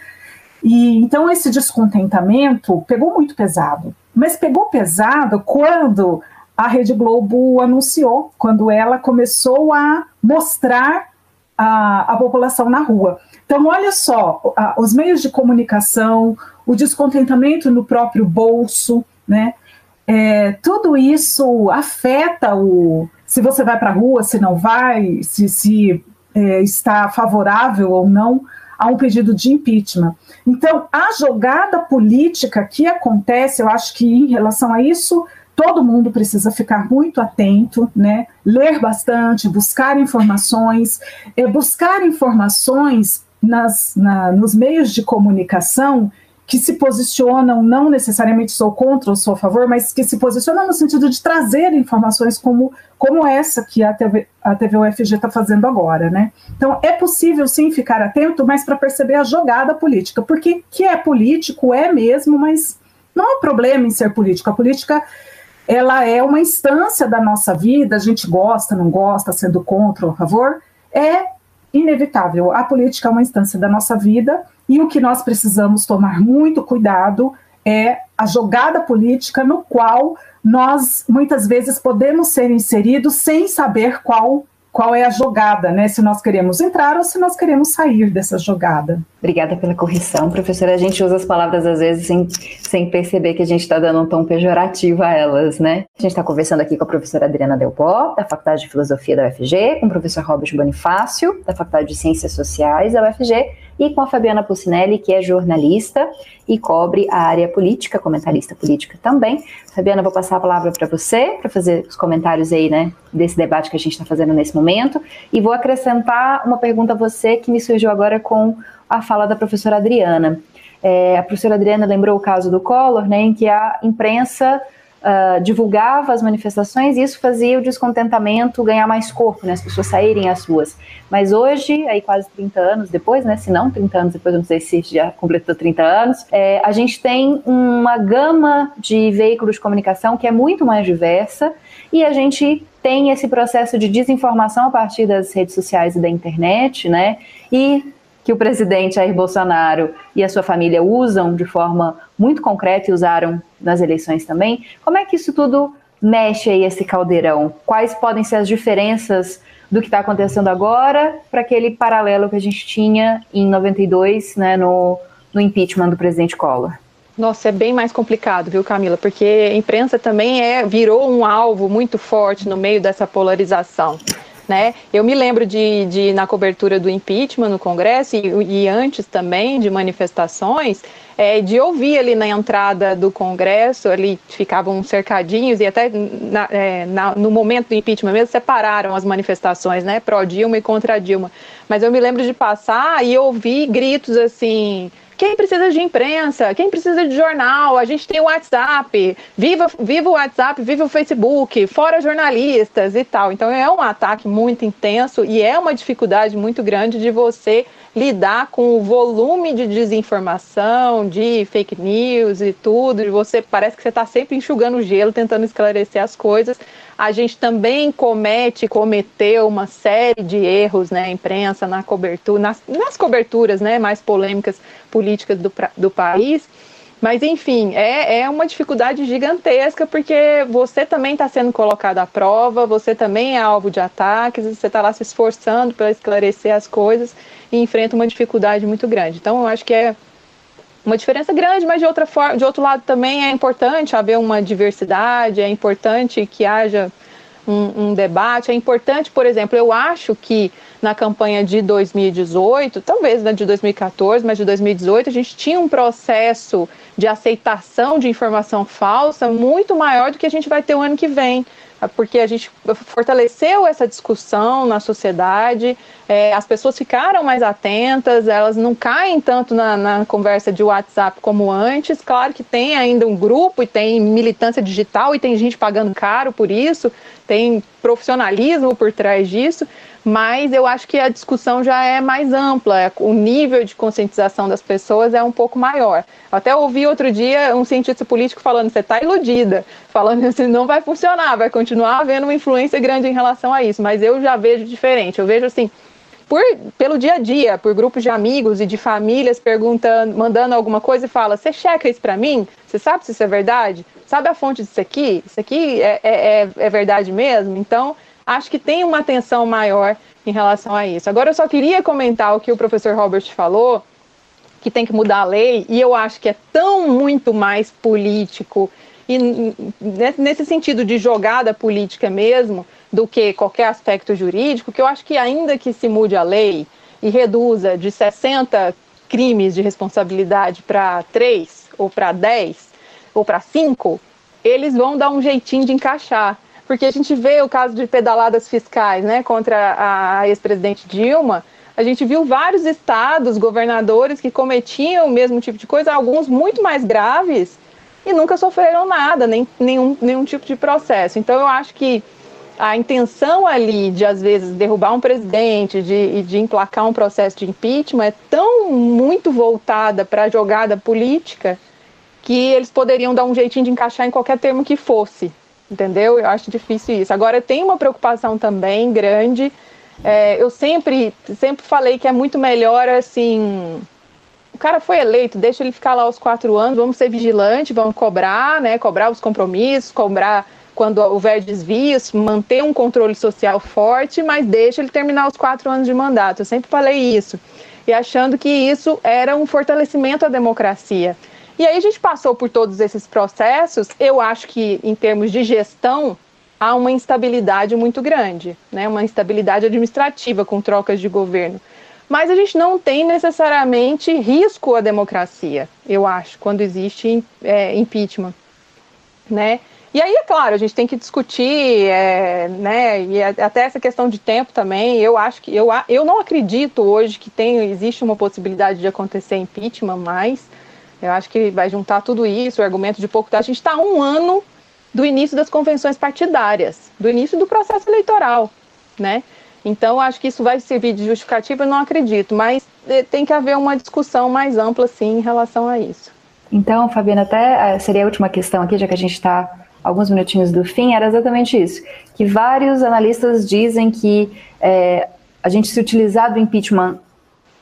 E então esse descontentamento pegou muito pesado. Mas pegou pesado quando a Rede Globo anunciou, quando ela começou a mostrar a, a população na rua. Então, olha só, a, os meios de comunicação, o descontentamento no próprio bolso, né? É, tudo isso afeta o, se você vai para a rua, se não vai, se, se é, está favorável ou não a um pedido de impeachment. Então, a jogada política que acontece, eu acho que em relação a isso, todo mundo precisa ficar muito atento, né? Ler bastante, buscar informações, é, buscar informações nas, na, nos meios de comunicação que se posicionam, não necessariamente sou contra ou sou a favor, mas que se posicionam no sentido de trazer informações como, como essa que a, TV, a TVUFG está fazendo agora. Né? Então, é possível sim ficar atento, mas para perceber a jogada política, porque que é político, é mesmo, mas não há problema em ser político. A política ela é uma instância da nossa vida, a gente gosta, não gosta, sendo contra ou a favor, é inevitável. A política é uma instância da nossa vida e o que nós precisamos tomar muito cuidado é a jogada política no qual nós muitas vezes podemos ser inseridos sem saber qual qual é a jogada, né? Se nós queremos entrar ou se nós queremos sair dessa jogada. Obrigada pela correção, professora. A gente usa as palavras às vezes sem, sem perceber que a gente está dando um tom pejorativo a elas, né? A gente está conversando aqui com a professora Adriana Delpó, da Faculdade de Filosofia da UFG, com o professor Robert Bonifácio, da Faculdade de Ciências Sociais da UFG, e com a Fabiana Pucinelli, que é jornalista e cobre a área política, comentarista política também. Fabiana, vou passar a palavra para você, para fazer os comentários aí, né, desse debate que a gente está fazendo nesse momento, e vou acrescentar uma pergunta a você que me surgiu agora com a fala da professora Adriana. É, a professora Adriana lembrou o caso do Collor, né, em que a imprensa uh, divulgava as manifestações e isso fazia o descontentamento ganhar mais corpo, né, as pessoas saírem às ruas. Mas hoje, aí quase 30 anos depois, né, se não 30 anos depois, não sei se já completou 30 anos, é, a gente tem uma gama de veículos de comunicação que é muito mais diversa e a gente tem esse processo de desinformação a partir das redes sociais e da internet, né? E que o presidente Jair Bolsonaro e a sua família usam de forma muito concreta e usaram nas eleições também. Como é que isso tudo mexe aí esse caldeirão? Quais podem ser as diferenças do que está acontecendo agora para aquele paralelo que a gente tinha em 92, né, no, no impeachment do presidente Collor? Nossa, é bem mais complicado, viu, Camila? Porque a imprensa também é virou um alvo muito forte no meio dessa polarização. Né? Eu me lembro de, de na cobertura do impeachment no Congresso e, e antes também de manifestações, é, de ouvir ali na entrada do Congresso, ali ficavam cercadinhos e até na, é, na, no momento do impeachment mesmo separaram as manifestações, né, pró-Dilma e contra Dilma. Mas eu me lembro de passar e ouvir gritos assim quem precisa de imprensa? Quem precisa de jornal? A gente tem o WhatsApp. Viva, viva o WhatsApp, viva o Facebook, fora jornalistas e tal. Então é um ataque muito intenso e é uma dificuldade muito grande de você lidar com o volume de desinformação, de fake news e tudo. E você parece que você está sempre enxugando gelo, tentando esclarecer as coisas a gente também comete, cometeu uma série de erros, né, imprensa, na cobertura, nas, nas coberturas, né, mais polêmicas políticas do, do país. Mas, enfim, é, é uma dificuldade gigantesca, porque você também está sendo colocado à prova, você também é alvo de ataques, você está lá se esforçando para esclarecer as coisas e enfrenta uma dificuldade muito grande. Então, eu acho que é uma diferença grande, mas de outra forma, de outro lado também é importante haver uma diversidade, é importante que haja um, um, debate, é importante, por exemplo, eu acho que na campanha de 2018, talvez na de 2014, mas de 2018, a gente tinha um processo de aceitação de informação falsa muito maior do que a gente vai ter o ano que vem porque a gente fortaleceu essa discussão na sociedade, é, as pessoas ficaram mais atentas, elas não caem tanto na, na, conversa de WhatsApp como antes. Claro que tem ainda um grupo e tem militância digital e tem gente pagando caro por isso, tem profissionalismo por trás disso, mas eu acho que a discussão já é mais ampla, o nível de conscientização das pessoas é um pouco maior. Até ouvi outro dia um cientista político falando: você está iludida, falando assim, não vai funcionar, vai continuar havendo uma influência grande em relação a isso, mas eu já vejo diferente, eu vejo assim. Por, pelo dia a dia, por grupos de amigos e de famílias perguntando, mandando alguma coisa e fala: Você checa isso para mim? Você sabe se isso é verdade? Sabe a fonte disso aqui? Isso aqui é, é, é, é verdade mesmo? Então, acho que tem uma atenção maior em relação a isso. Agora, eu só queria comentar o que o professor Robert falou, que tem que mudar a lei, e eu acho que é tão muito mais político, e nesse sentido de jogada política mesmo, do que qualquer aspecto jurídico, que eu acho que ainda que se mude a lei e reduza de 60 crimes de responsabilidade para 3, ou para 10, ou para 5, eles vão dar um jeitinho de encaixar porque a gente vê o caso de pedaladas fiscais né, contra a ex-presidente Dilma, a gente viu vários estados, governadores que cometiam o mesmo tipo de coisa, alguns muito mais graves, e nunca sofreram nada, nem nenhum, nenhum tipo de processo. Então eu acho que a intenção ali de, às vezes, derrubar um presidente, de, de emplacar um processo de impeachment é tão muito voltada para a jogada política que eles poderiam dar um jeitinho de encaixar em qualquer termo que fosse, entendeu? Eu acho difícil isso. Agora, tem uma preocupação também grande. É, eu sempre, sempre falei que é muito melhor, assim, o cara foi eleito, deixa ele ficar lá os quatro anos, vamos ser vigilantes, vamos cobrar, né? Cobrar os compromissos, cobrar quando houver desvios, manter um controle social forte, mas deixa ele terminar os quatro anos de mandato. Eu sempre falei isso. E achando que isso era um fortalecimento à democracia. E aí a gente passou por todos esses processos. Eu acho que, em termos de gestão, há uma instabilidade muito grande, né? uma instabilidade administrativa com trocas de governo. Mas a gente não tem necessariamente risco à democracia, eu acho, quando existe é, impeachment. Né? E aí, é claro, a gente tem que discutir, é, né, e até essa questão de tempo também. Eu acho que eu, eu não acredito hoje que tem, existe uma possibilidade de acontecer impeachment, mas eu acho que vai juntar tudo isso, o argumento de pouco. A gente está um ano do início das convenções partidárias, do início do processo eleitoral, né? Então, acho que isso vai servir de justificativa, eu não acredito, mas é, tem que haver uma discussão mais ampla, sim, em relação a isso. Então, Fabiana, até é, seria a última questão aqui, já que a gente está alguns minutinhos do fim, era exatamente isso. Que vários analistas dizem que é, a gente se utilizar do impeachment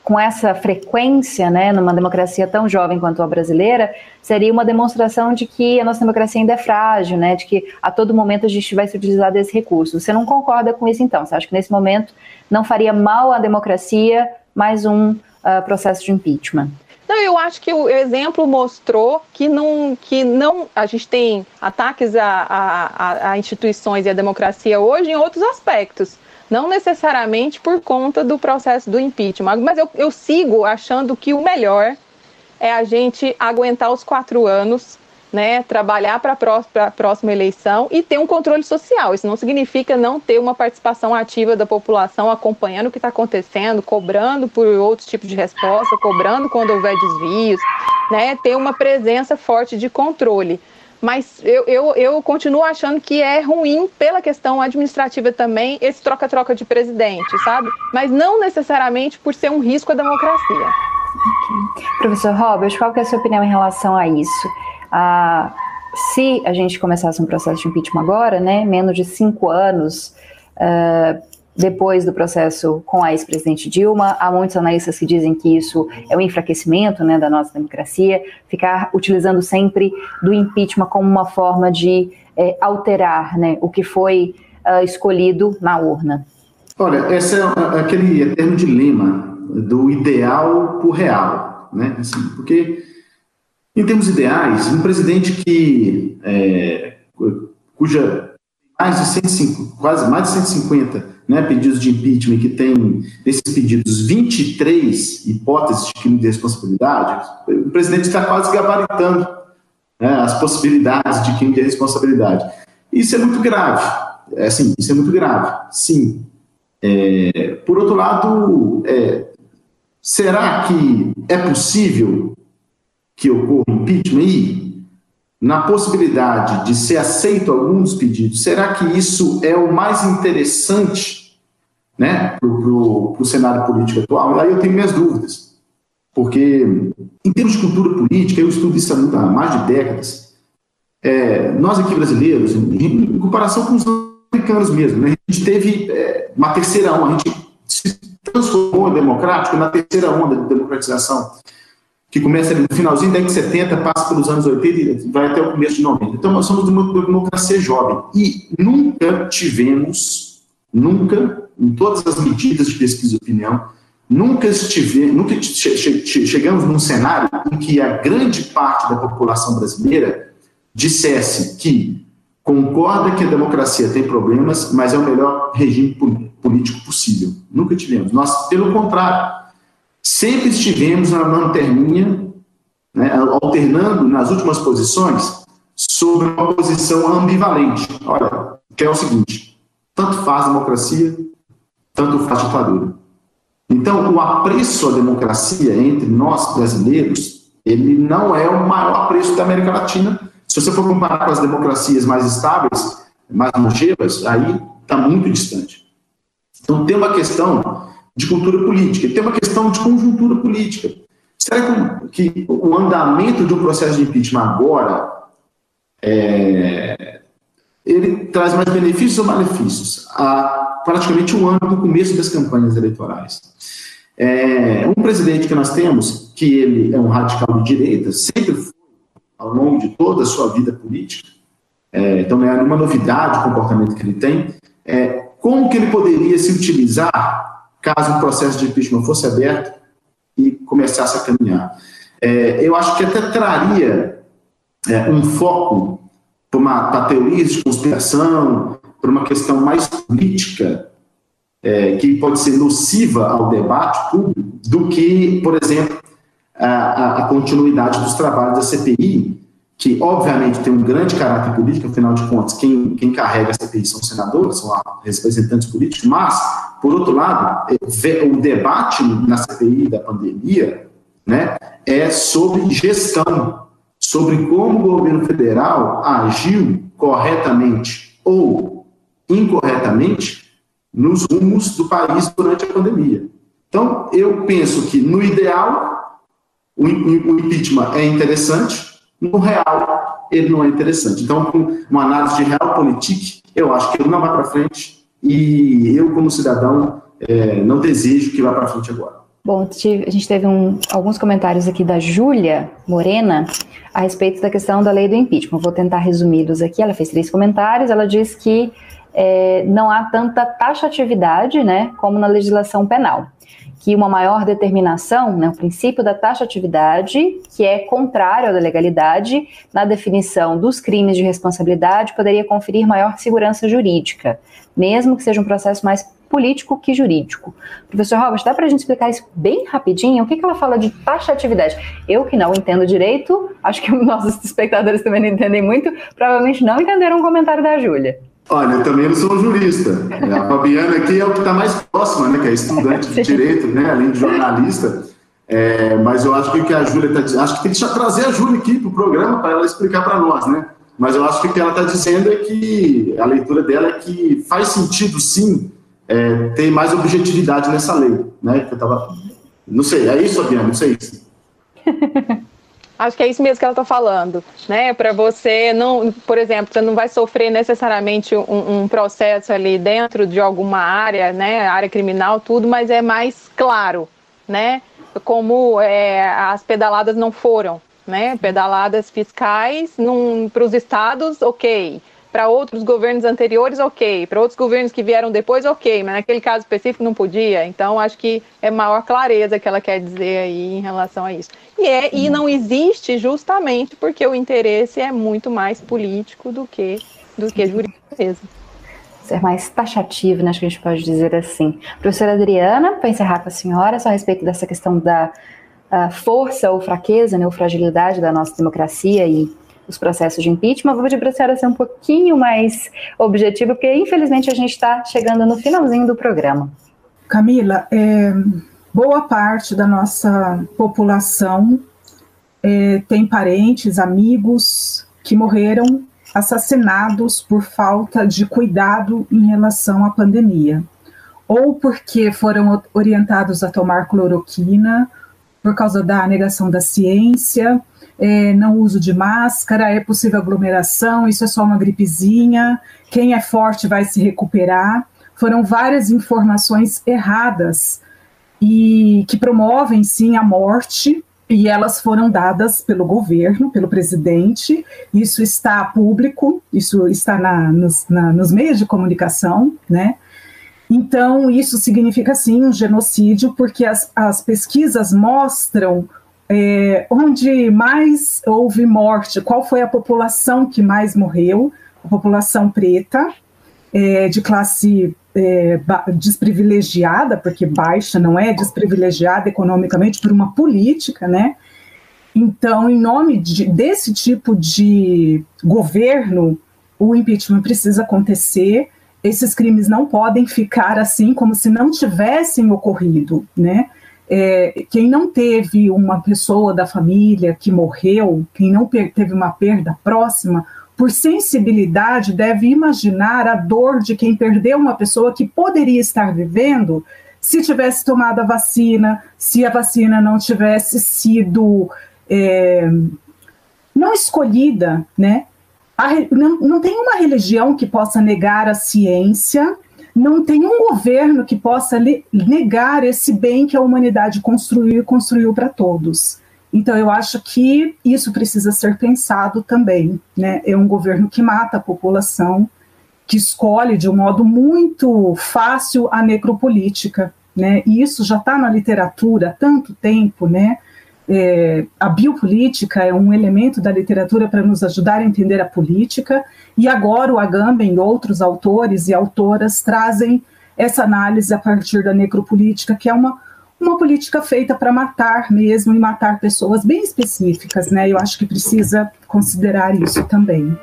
com essa frequência, né, numa democracia tão jovem quanto a brasileira, seria uma demonstração de que a nossa democracia ainda é frágil, né, de que a todo momento a gente vai se utilizar desse recurso. Você não concorda com isso, então? Você acha que nesse momento não faria mal à democracia mais um uh, processo de impeachment? Não, eu acho que o exemplo mostrou que não, que não a gente tem ataques a, a, a instituições e a democracia hoje em outros aspectos. Não necessariamente por conta do processo do impeachment, mas eu, eu sigo achando que o melhor é a gente aguentar os quatro anos né, trabalhar para a próxima eleição e ter um controle social. Isso não significa não ter uma participação ativa da população acompanhando o que está acontecendo, cobrando por outros tipos de resposta, cobrando quando houver desvios, né, ter uma presença forte de controle. Mas eu, eu, eu continuo achando que é ruim pela questão administrativa também esse troca-troca de presidente, sabe? Mas não necessariamente por ser um risco à democracia. Okay. Professor Robert, qual é a sua opinião em relação a isso? Ah, se a gente começasse um processo de impeachment agora, né, menos de cinco anos uh, depois do processo com a ex-presidente Dilma, há muitos analistas que dizem que isso é um enfraquecimento né, da nossa democracia, ficar utilizando sempre do impeachment como uma forma de é, alterar né, o que foi uh, escolhido na urna. Olha, esse é aquele eterno dilema do ideal por real, né? Assim, porque em termos ideais, um presidente que é, cuja mais de 150, quase mais de 150 né, pedidos de impeachment, que tem desses pedidos 23 hipóteses de crime de responsabilidade, o presidente está quase gabaritando né, as possibilidades de crime de responsabilidade. Isso é muito grave. É, assim, isso é muito grave, sim. É, por outro lado, é, será que é possível que ocorra impeachment e, na possibilidade de ser aceito alguns pedidos, será que isso é o mais interessante né, para o cenário político atual? Aí eu tenho minhas dúvidas. Porque, em termos de cultura política, eu estudo isso há mais de décadas. É, nós aqui brasileiros, em, em, comparação com os americanos mesmo, né, a gente teve é, uma terceira onda, a gente se transformou em democrático na terceira onda de democratização que começa no finalzinho da década de 70, passa pelos anos 80 e vai até o começo de 90. Então, nós somos uma democracia jovem e nunca tivemos, nunca, em todas as medidas de pesquisa de opinião, nunca, estive, nunca che che chegamos num cenário em que a grande parte da população brasileira dissesse que concorda que a democracia tem problemas, mas é o melhor regime político possível. Nunca tivemos. Nós, pelo contrário, sempre estivemos na lanterninha, né, alternando nas últimas posições, sobre uma posição ambivalente. Olha, que é o seguinte: tanto faz democracia, tanto faz ditadura. Então, o apreço à democracia entre nós brasileiros, ele não é o maior apreço da América Latina. Se você for comparar com as democracias mais estáveis, mais longevas, aí está muito distante. Então, tem uma questão de cultura política, tem uma questão de conjuntura política. Será que, o andamento de um processo de impeachment agora é, ele traz mais benefícios ou malefícios? Há praticamente um ano do começo das campanhas eleitorais. É, um presidente que nós temos, que ele é um radical de direita, sempre foi, ao longo de toda a sua vida política, é, então não é nenhuma novidade o comportamento que ele tem, é, como que ele poderia se utilizar caso o processo de impeachment fosse aberto e começasse a caminhar? É, eu acho que até traria é, um foco para uma teorias de conspiração, para uma questão mais política, é, que pode ser nociva ao debate público, do que, por exemplo, a, a, continuidade dos trabalhos da CPI, que obviamente tem um grande caráter político, afinal de contas, quem, quem carrega a CPI são senadores, são representantes políticos, mas, por outro lado, é, o debate na CPI da pandemia né, é sobre gestão, sobre como o governo federal agiu corretamente ou incorretamente nos rumos do país durante a pandemia. Então, eu penso que, no ideal, o, o impeachment é interessante, no real, ele não é interessante. Então, com uma análise de realpolitik, eu acho que ele não vai para frente e eu, como cidadão, é, não desejo que vá para frente agora. Bom, a gente teve um, alguns comentários aqui da Júlia Morena a respeito da questão da lei do impeachment. Vou tentar resumi-los aqui. Ela fez três comentários. Ela diz que é, não há tanta taxatividade né, como na legislação penal que uma maior determinação, né, o princípio da taxatividade, que é contrário à da legalidade, na definição dos crimes de responsabilidade, poderia conferir maior segurança jurídica, mesmo que seja um processo mais político que jurídico. Professor Robert, dá para a gente explicar isso bem rapidinho? O que, que ela fala de taxatividade? Eu que não entendo direito, acho que nossos espectadores também não entendem muito, provavelmente não entenderam o comentário da Júlia. Olha, eu também não sou jurista. A Fabiana aqui é o que está mais próxima, né? Que é estudante de direito, né? Além de jornalista. É, mas eu acho que o que a Júlia está dizendo, acho que tem que trazer a Júlia aqui para o programa para ela explicar para nós, né? Mas eu acho que o que ela está dizendo é que a leitura dela é que faz sentido, sim, é, ter mais objetividade nessa lei, né? Que eu tava, não sei, é isso, Fabiana? Não sei. Acho que é isso mesmo que ela está falando, né? Para você não, por exemplo, você não vai sofrer necessariamente um, um, processo ali dentro de alguma área, né? Área criminal, tudo, mas é mais claro, né? Como é, as pedaladas não foram, né? Pedaladas fiscais para os estados, ok para outros governos anteriores, ok. Para outros governos que vieram depois, ok. Mas naquele caso específico não podia. Então, acho que é maior clareza que ela quer dizer aí em relação a isso. E, é, e não existe justamente porque o interesse é muito mais político do que, do que jurídico mesmo. Ser mais taxativo, né, acho que a gente pode dizer assim. Professora Adriana, para encerrar com a senhora, só a respeito dessa questão da força ou fraqueza, né, ou fragilidade da nossa democracia e os processos de impeachment. Vou pedir para a senhora ser um pouquinho mais objetiva, porque infelizmente a gente está chegando no finalzinho do programa. Camila, é, boa parte da nossa população é, tem parentes, amigos que morreram assassinados por falta de cuidado em relação à pandemia, ou porque foram orientados a tomar cloroquina por causa da negação da ciência, é, não uso de máscara, é possível aglomeração, isso é só uma gripezinha, quem é forte vai se recuperar. Foram várias informações erradas e que promovem sim a morte e elas foram dadas pelo governo, pelo presidente. Isso está público, isso está na, nos, na, nos meios de comunicação, né? Então, isso significa sim um genocídio, porque as, as pesquisas mostram é, onde mais houve morte, qual foi a população que mais morreu, a população preta, é, de classe é, desprivilegiada, porque baixa não é desprivilegiada economicamente por uma política, né? Então, em nome de, desse tipo de governo, o impeachment precisa acontecer esses crimes não podem ficar assim como se não tivessem ocorrido, né? É, quem não teve uma pessoa da família que morreu, quem não teve uma perda próxima, por sensibilidade, deve imaginar a dor de quem perdeu uma pessoa que poderia estar vivendo se tivesse tomado a vacina, se a vacina não tivesse sido é, não escolhida, né? A, não, não tem uma religião que possa negar a ciência, não tem um governo que possa negar esse bem que a humanidade construiu e construiu para todos. Então, eu acho que isso precisa ser pensado também. Né? É um governo que mata a população, que escolhe de um modo muito fácil a necropolítica. Né? E isso já está na literatura há tanto tempo, né? É, a biopolítica é um elemento da literatura para nos ajudar a entender a política, e agora o Agamben e outros autores e autoras trazem essa análise a partir da necropolítica, que é uma, uma política feita para matar mesmo e matar pessoas bem específicas, né? Eu acho que precisa considerar isso também.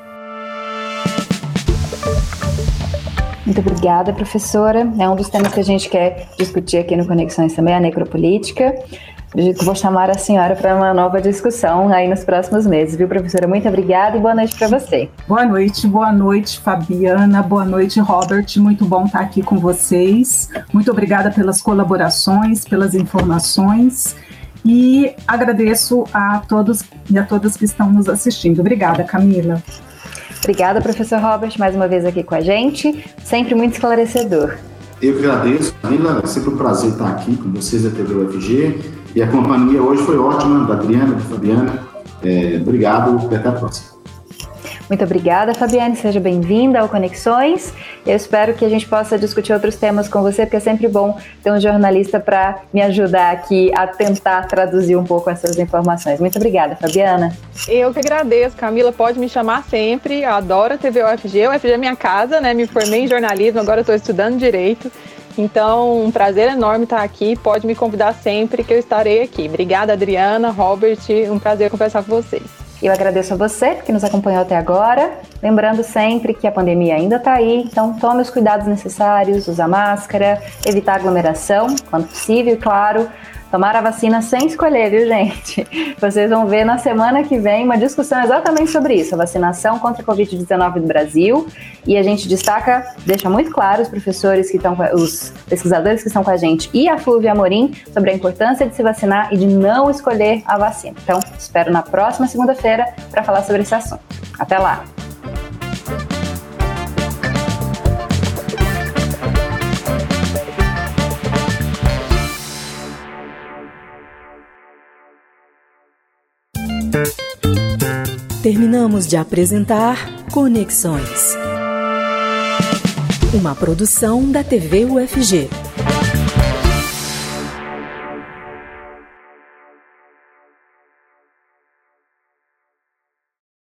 Muito obrigada, professora. É um dos temas que a gente quer discutir aqui no Conexões também, a necropolítica. Vou chamar a senhora para uma nova discussão aí nos próximos meses, viu, professora? Muito obrigada e boa noite para você. Boa noite, boa noite, Fabiana. Boa noite, Robert. Muito bom estar aqui com vocês. Muito obrigada pelas colaborações, pelas informações. E agradeço a todos e a todas que estão nos assistindo. Obrigada, Camila. Obrigada, professor Robert, mais uma vez aqui com a gente. Sempre muito esclarecedor. Eu que agradeço, Camila. É sempre um prazer estar aqui com vocês da TV UFG. E a companhia hoje foi ótima, da Adriana, da Fabiana. É, obrigado e até a próxima. Muito obrigada, Fabiane. Seja bem-vinda ao Conexões. Eu espero que a gente possa discutir outros temas com você, porque é sempre bom ter um jornalista para me ajudar aqui a tentar traduzir um pouco essas informações. Muito obrigada, Fabiana. Eu que agradeço, Camila. Pode me chamar sempre. Eu adoro a TV UFG. O UFG é minha casa, né? Me formei em jornalismo, agora estou estudando direito. Então, um prazer enorme estar aqui. Pode me convidar sempre que eu estarei aqui. Obrigada, Adriana, Robert. Um prazer conversar com vocês. Eu agradeço a você que nos acompanhou até agora. Lembrando sempre que a pandemia ainda está aí, então tome os cuidados necessários, usa máscara, evitar aglomeração, quando possível, claro, Tomar a vacina sem escolher, viu, gente? Vocês vão ver na semana que vem uma discussão exatamente sobre isso, a vacinação contra a Covid-19 no Brasil. E a gente destaca, deixa muito claro os professores que estão, os pesquisadores que estão com a gente e a Flúvia Amorim sobre a importância de se vacinar e de não escolher a vacina. Então, espero na próxima segunda-feira para falar sobre esse assunto. Até lá! Terminamos de apresentar Conexões. Uma produção da TV UFG.